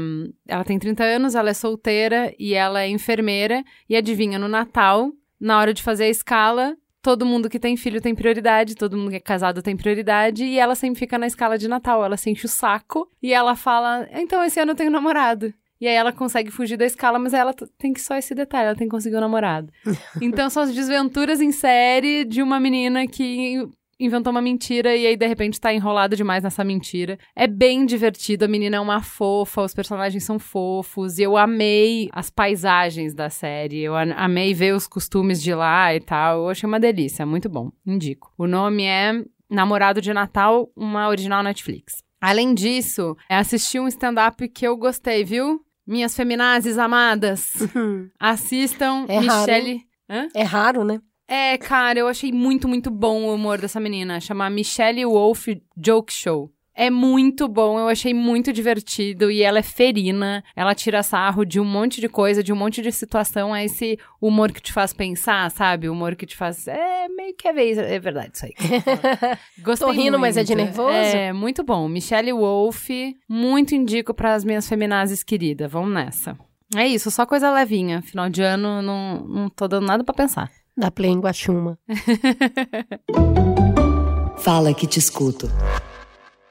[SPEAKER 1] Ela tem 30 anos, ela é solteira e ela é enfermeira. E adivinha, no Natal, na hora de fazer a escala, todo mundo que tem filho tem prioridade, todo mundo que é casado tem prioridade, e ela sempre fica na escala de Natal. Ela se enche o saco e ela fala: então esse ano eu tenho namorado. E aí ela consegue fugir da escala, mas ela tem que só esse detalhe, ela tem que conseguir um namorado. então são as desventuras em série de uma menina que inventou uma mentira e aí de repente tá enrolado demais nessa mentira. É bem divertido, a menina é uma fofa, os personagens são fofos e eu amei as paisagens da série. Eu amei ver os costumes de lá e tal. Eu achei uma delícia, muito bom. Indico. O nome é Namorado de Natal, uma original Netflix. Além disso, é assisti um stand-up que eu gostei, viu? Minhas feminazes amadas. Assistam
[SPEAKER 2] É
[SPEAKER 1] Michelle.
[SPEAKER 2] raro.
[SPEAKER 1] Hã?
[SPEAKER 2] É raro, né?
[SPEAKER 1] É, cara, eu achei muito, muito bom o humor dessa menina. Chama Michelle Wolf Joke Show. É muito bom, eu achei muito divertido e ela é ferina, ela tira sarro de um monte de coisa, de um monte de situação, é esse humor que te faz pensar, sabe? O humor que te faz. É meio que é, vez, é verdade isso aí. Gostei
[SPEAKER 2] Tô rindo,
[SPEAKER 1] muito.
[SPEAKER 2] mas é de nervoso?
[SPEAKER 1] É, muito bom. Michelle Wolf, muito indico para as minhas feminazes queridas. Vamos nessa. É isso, só coisa levinha. Final de ano, não, não tô dando nada pra pensar.
[SPEAKER 2] Da Play em Guaxuma.
[SPEAKER 3] Fala que te escuto.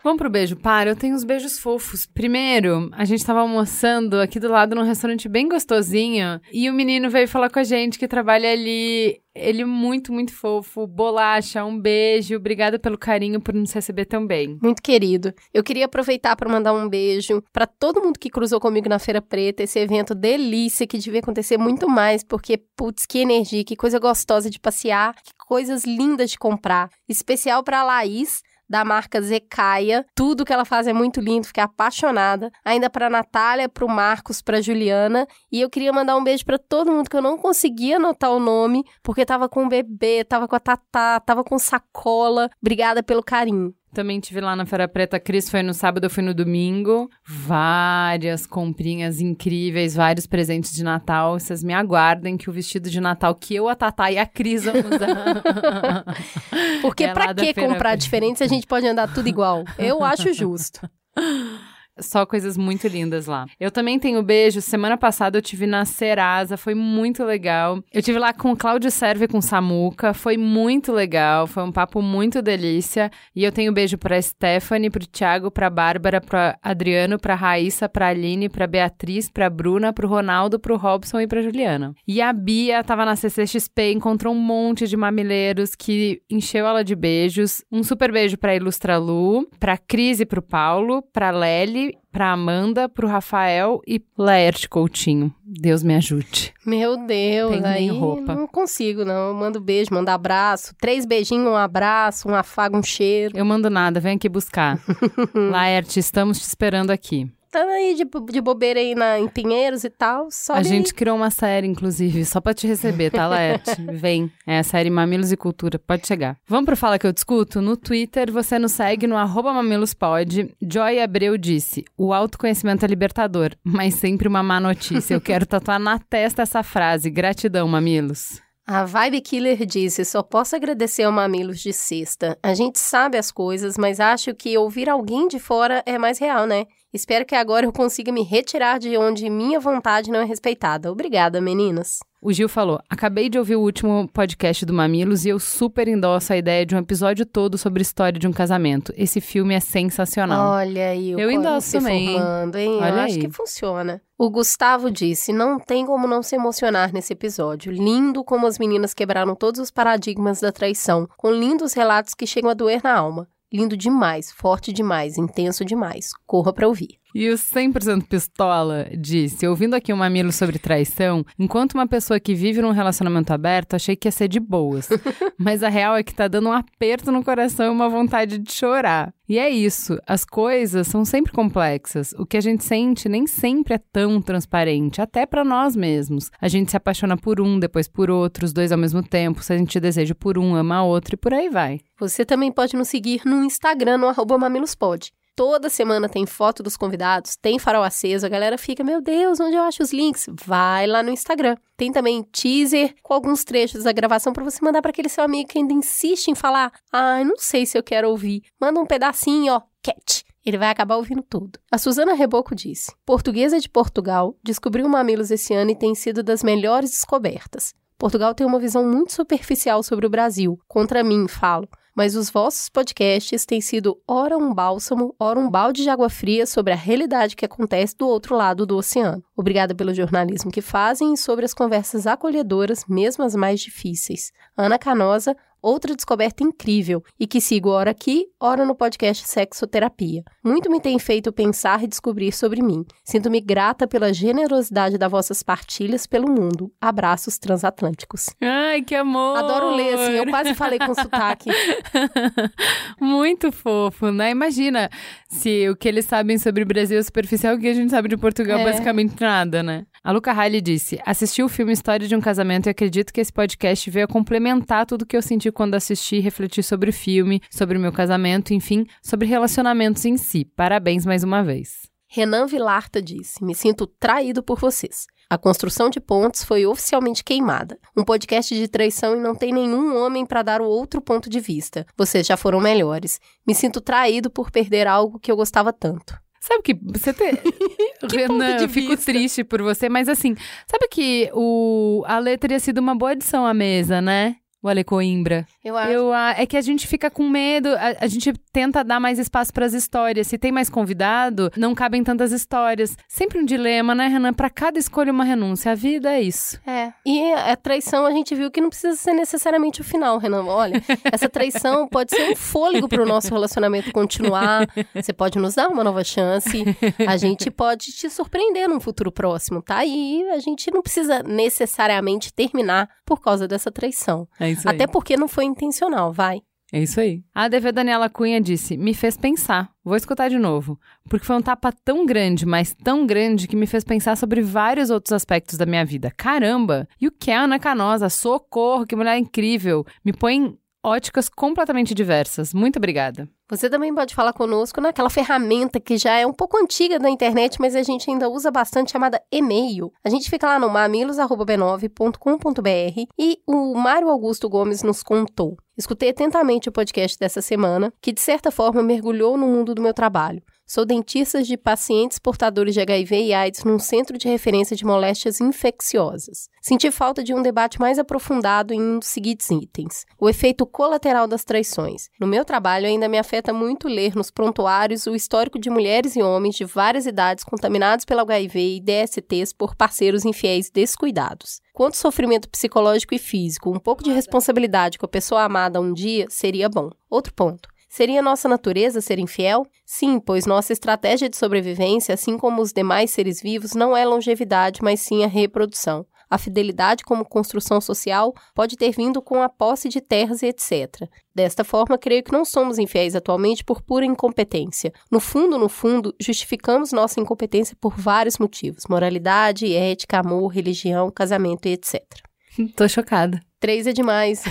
[SPEAKER 1] Vamos pro beijo para? Eu tenho uns beijos fofos. Primeiro, a gente tava almoçando aqui do lado num restaurante bem gostosinho e o menino veio falar com a gente que trabalha ali. Ele é muito, muito fofo. Bolacha, um beijo. Obrigada pelo carinho por nos receber tão bem.
[SPEAKER 2] Muito querido. Eu queria aproveitar para mandar um beijo para todo mundo que cruzou comigo na Feira Preta, esse evento delícia que devia acontecer muito mais, porque putz, que energia, que coisa gostosa de passear, que coisas lindas de comprar. Especial para Laís, da marca Zecaia. Tudo que ela faz é muito lindo, fiquei apaixonada. Ainda para Natália, para o Marcos, para Juliana. E eu queria mandar um beijo para todo mundo que eu não conseguia anotar o nome, porque tava com o bebê, tava com a Tatá, tava com sacola. Obrigada pelo carinho.
[SPEAKER 1] Também tive lá na Feira Preta. A Cris foi no sábado, eu fui no domingo. Várias comprinhas incríveis, vários presentes de Natal. Vocês me aguardem que o vestido de Natal que eu, a Tatá e a Cris vamos usar.
[SPEAKER 2] Porque
[SPEAKER 1] É
[SPEAKER 2] pra que comprar
[SPEAKER 1] Preta.
[SPEAKER 2] diferente se a gente pode andar tudo igual? Eu acho justo.
[SPEAKER 1] Só coisas muito lindas lá. Eu também tenho beijo. Semana passada eu tive na Serasa, foi muito legal. Eu tive lá com o Cláudio Serve com Samuca, foi muito legal, foi um papo muito delícia. E eu tenho beijo pra Stephanie, pro Thiago, pra Bárbara, pra Adriano, pra Raíssa, pra Aline, pra Beatriz, pra Bruna, pro Ronaldo, pro Robson e pra Juliana. E a Bia tava na CCXP, encontrou um monte de mamileiros que encheu ela de beijos. Um super beijo pra Ilustra Lu, pra Cris e pro Paulo, pra Lely, pra Amanda, pro Rafael e Laerte Coutinho. Deus me ajude.
[SPEAKER 2] Meu Deus,
[SPEAKER 1] nem
[SPEAKER 2] aí
[SPEAKER 1] roupa.
[SPEAKER 2] não consigo, não. Eu mando beijo, mando abraço. Três beijinhos, um abraço, um afago, um cheiro.
[SPEAKER 1] Eu mando nada, vem aqui buscar. Laerte, estamos te esperando aqui.
[SPEAKER 2] Tá aí de, de bobeira aí na, em Pinheiros e tal. Sobe
[SPEAKER 1] a gente
[SPEAKER 2] aí.
[SPEAKER 1] criou uma série, inclusive, só pra te receber, tá, Laerte? Vem. É a série Mamilos e Cultura. Pode chegar. Vamos pro Fala Que Eu Discuto? No Twitter, você nos segue no arroba mamilospod. Joy Abreu disse, o autoconhecimento é libertador, mas sempre uma má notícia. Eu quero tatuar na testa essa frase. Gratidão, mamilos.
[SPEAKER 2] A Vibe Killer disse: só posso agradecer ao Mamilos de sexta. A gente sabe as coisas, mas acho que ouvir alguém de fora é mais real, né? Espero que agora eu consiga me retirar de onde minha vontade não é respeitada. Obrigada, meninas.
[SPEAKER 1] O Gil falou: Acabei de ouvir o último podcast do Mamilos e eu super endosso a ideia de um episódio todo sobre a história de um casamento. Esse filme é sensacional.
[SPEAKER 2] Olha aí, o
[SPEAKER 1] Eu endosso
[SPEAKER 2] se
[SPEAKER 1] também, hein?
[SPEAKER 2] formando, hein?
[SPEAKER 1] Olha
[SPEAKER 2] eu acho
[SPEAKER 1] aí.
[SPEAKER 2] que funciona. O Gustavo disse: não tem como não se emocionar nesse episódio. Lindo como as meninas quebraram todos os paradigmas da traição, com lindos relatos que chegam a doer na alma. Lindo demais, forte demais, intenso demais. Corra pra ouvir.
[SPEAKER 1] E o 100% Pistola disse: Ouvindo aqui um mamilo sobre traição, enquanto uma pessoa que vive num relacionamento aberto, achei que ia ser de boas. Mas a real é que tá dando um aperto no coração e uma vontade de chorar. E é isso, as coisas são sempre complexas. O que a gente sente nem sempre é tão transparente, até pra nós mesmos. A gente se apaixona por um, depois por outro, os dois ao mesmo tempo. Se a gente deseja por um, ama outro e por aí vai.
[SPEAKER 2] Você também pode nos seguir no Instagram, no arroba mamilospod. Toda semana tem foto dos convidados, tem farol aceso, a galera fica, meu Deus, onde eu acho os links? Vai lá no Instagram. Tem também teaser com alguns trechos da gravação para você mandar para aquele seu amigo que ainda insiste em falar, ai, não sei se eu quero ouvir. Manda um pedacinho, ó, cat. Ele vai acabar ouvindo tudo. A Suzana Reboco disse: Portuguesa de Portugal, descobriu Mamilos esse ano e tem sido das melhores descobertas. Portugal tem uma visão muito superficial sobre o Brasil. Contra mim, falo. Mas os vossos podcasts têm sido ora um bálsamo, ora um balde de água fria sobre a realidade que acontece do outro lado do oceano. Obrigada pelo jornalismo que fazem e sobre as conversas acolhedoras, mesmo as mais difíceis. Ana Canosa, outra descoberta incrível e que sigo ora aqui, ora no podcast Sexoterapia. Muito me tem feito pensar e descobrir sobre mim. Sinto-me grata pela generosidade das vossas partilhas pelo mundo. Abraços transatlânticos.
[SPEAKER 1] Ai, que amor!
[SPEAKER 2] Adoro ler, assim, eu quase falei com sotaque.
[SPEAKER 1] Muito fofo, né? Imagina se o que eles sabem sobre o Brasil é superficial, o que a gente sabe de Portugal,
[SPEAKER 2] É.
[SPEAKER 1] basicamente nada, né? A Luca Riley disse: Assisti o filme História de um Casamento e acredito que esse podcast veio a complementar tudo que eu senti quando assisti e refleti sobre o filme, sobre o meu casamento, enfim, sobre relacionamentos em si. Parabéns mais uma vez.
[SPEAKER 2] Renan Vilarta disse: Me sinto traído por vocês. A construção de pontes foi oficialmente queimada. Um podcast de traição e não tem nenhum homem para dar o outro ponto de vista. Vocês já foram melhores. Me sinto traído por perder algo que eu gostava tanto.
[SPEAKER 1] Sabe que você tem. Renan, eu fico triste por você, mas assim, sabe que o a Ale teria sido uma boa adição à mesa, né? O Ale Coimbra.
[SPEAKER 2] Eu acho.
[SPEAKER 1] Eu, é que a gente fica com medo, a, a gente tenta dar mais espaço para as histórias. Se tem mais convidado, não cabem tantas histórias. Sempre um dilema, né, Renan? Para cada escolha, uma renúncia. A vida é isso.
[SPEAKER 2] É. E a traição a gente viu que não precisa ser necessariamente o final, Renan. Olha, essa traição pode ser um fôlego para o nosso relacionamento continuar. Você pode nos dar uma nova chance. A gente pode te surpreender num futuro próximo, tá? E a gente não precisa necessariamente terminar por causa dessa traição.
[SPEAKER 1] É isso aí.
[SPEAKER 2] Até porque não foi intencional, vai.
[SPEAKER 1] É isso aí. A DV Daniela Cunha disse: Me fez pensar. Vou escutar de novo. Porque foi um tapa tão grande, mas tão grande, que me fez pensar sobre vários outros aspectos da minha vida. Caramba! E o que é a Ana Canosa? Socorro, que mulher incrível! Me põe em óticas completamente diversas. Muito obrigada.
[SPEAKER 2] Você também pode falar conosco naquela ferramenta que já é um pouco antiga da internet, mas a gente ainda usa bastante, chamada e-mail. A gente fica lá no mamilos.b9.com.br e o Mário Augusto Gomes nos contou. Escutei atentamente o podcast dessa semana, que de certa forma mergulhou no mundo do meu trabalho. Sou dentista de pacientes portadores de HIV e AIDS num centro de referência de moléstias infecciosas. Senti falta de um debate mais aprofundado em um dos seguintes itens: o efeito colateral das traições. No meu trabalho, ainda me afeta muito ler nos prontuários o histórico de mulheres e homens de várias idades contaminados pelo HIV e DSTs por parceiros infiéis descuidados. Quanto sofrimento psicológico e físico, um pouco de responsabilidade com a pessoa amada um dia seria bom. Outro ponto. Seria nossa natureza ser infiel? Sim, pois nossa estratégia de sobrevivência, assim como os demais seres vivos, não é longevidade, mas sim a reprodução. A fidelidade como construção social pode ter vindo com a posse de terras e etc. Desta forma, creio que não somos infiéis atualmente por pura incompetência. No fundo, no fundo, justificamos nossa incompetência por vários motivos: moralidade, ética, amor, religião, casamento e etc.
[SPEAKER 1] Tô chocada.
[SPEAKER 2] Três é demais.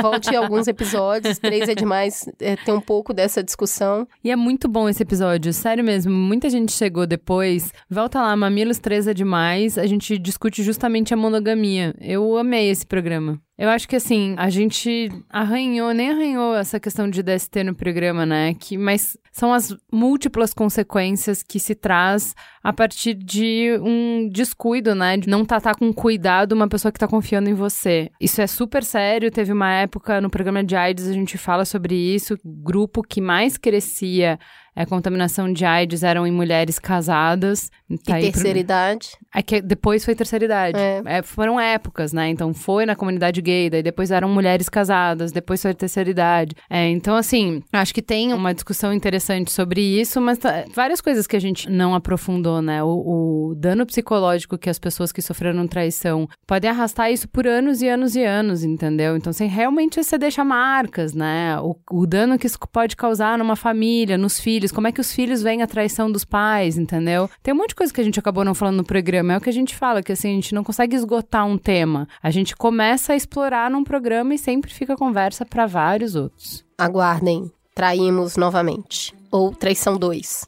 [SPEAKER 2] Volte alguns episódios. Três é demais. É, tem um pouco dessa discussão.
[SPEAKER 1] E é muito bom esse episódio, sério mesmo. Muita gente chegou depois. Volta lá, Mamilos 3 é demais. A gente discute justamente a monogamia. Eu amei esse programa. Eu acho que assim, a gente arranhou, nem arranhou essa questão de DST no programa, né? Que, mas são as múltiplas consequências que se traz a partir de um descuido, né? De não tratar com cuidado uma pessoa que tá confiando em você. Isso é super sério. Teve uma época no programa de AIDS, a gente fala sobre isso. O grupo que mais crescia a contaminação de AIDS eram em mulheres casadas. Tá
[SPEAKER 2] e terceira pro... idade.
[SPEAKER 1] É que depois foi terceira idade.
[SPEAKER 2] É.
[SPEAKER 1] É, foram épocas, né? Então foi na comunidade gay, daí depois eram mulheres casadas, depois foi terceira idade. É, então, assim, acho que tem uma discussão interessante sobre isso, mas tá, várias coisas que a gente não aprofundou, né? O, o dano psicológico que as pessoas que sofreram traição podem arrastar isso por anos e anos e anos, entendeu? Então, assim, realmente você deixa marcas, né? O, o dano que isso pode causar numa família, nos filhos filhos, como é que os filhos veem a traição dos pais, entendeu? Tem um monte de coisa que a gente acabou não falando no programa, é o que a gente fala, que assim, a gente não consegue esgotar um tema. A gente começa a explorar num programa e sempre fica conversa para vários outros.
[SPEAKER 2] Aguardem, traímos novamente. Ou Traição 2.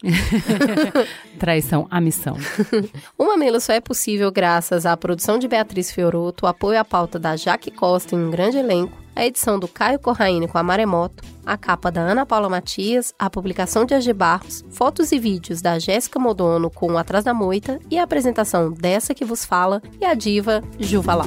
[SPEAKER 1] Traição, a missão.
[SPEAKER 2] o Mamilo só é possível graças à produção de Beatriz Fioroto, o apoio à pauta da Jaque Costa em um grande elenco, a edição do Caio Corraine com a Maremoto, a capa da Ana Paula Matias, a publicação de Agi Barros, fotos e vídeos da Jéssica Modono com Atrás da Moita e a apresentação dessa que vos fala e a diva Juva Lá.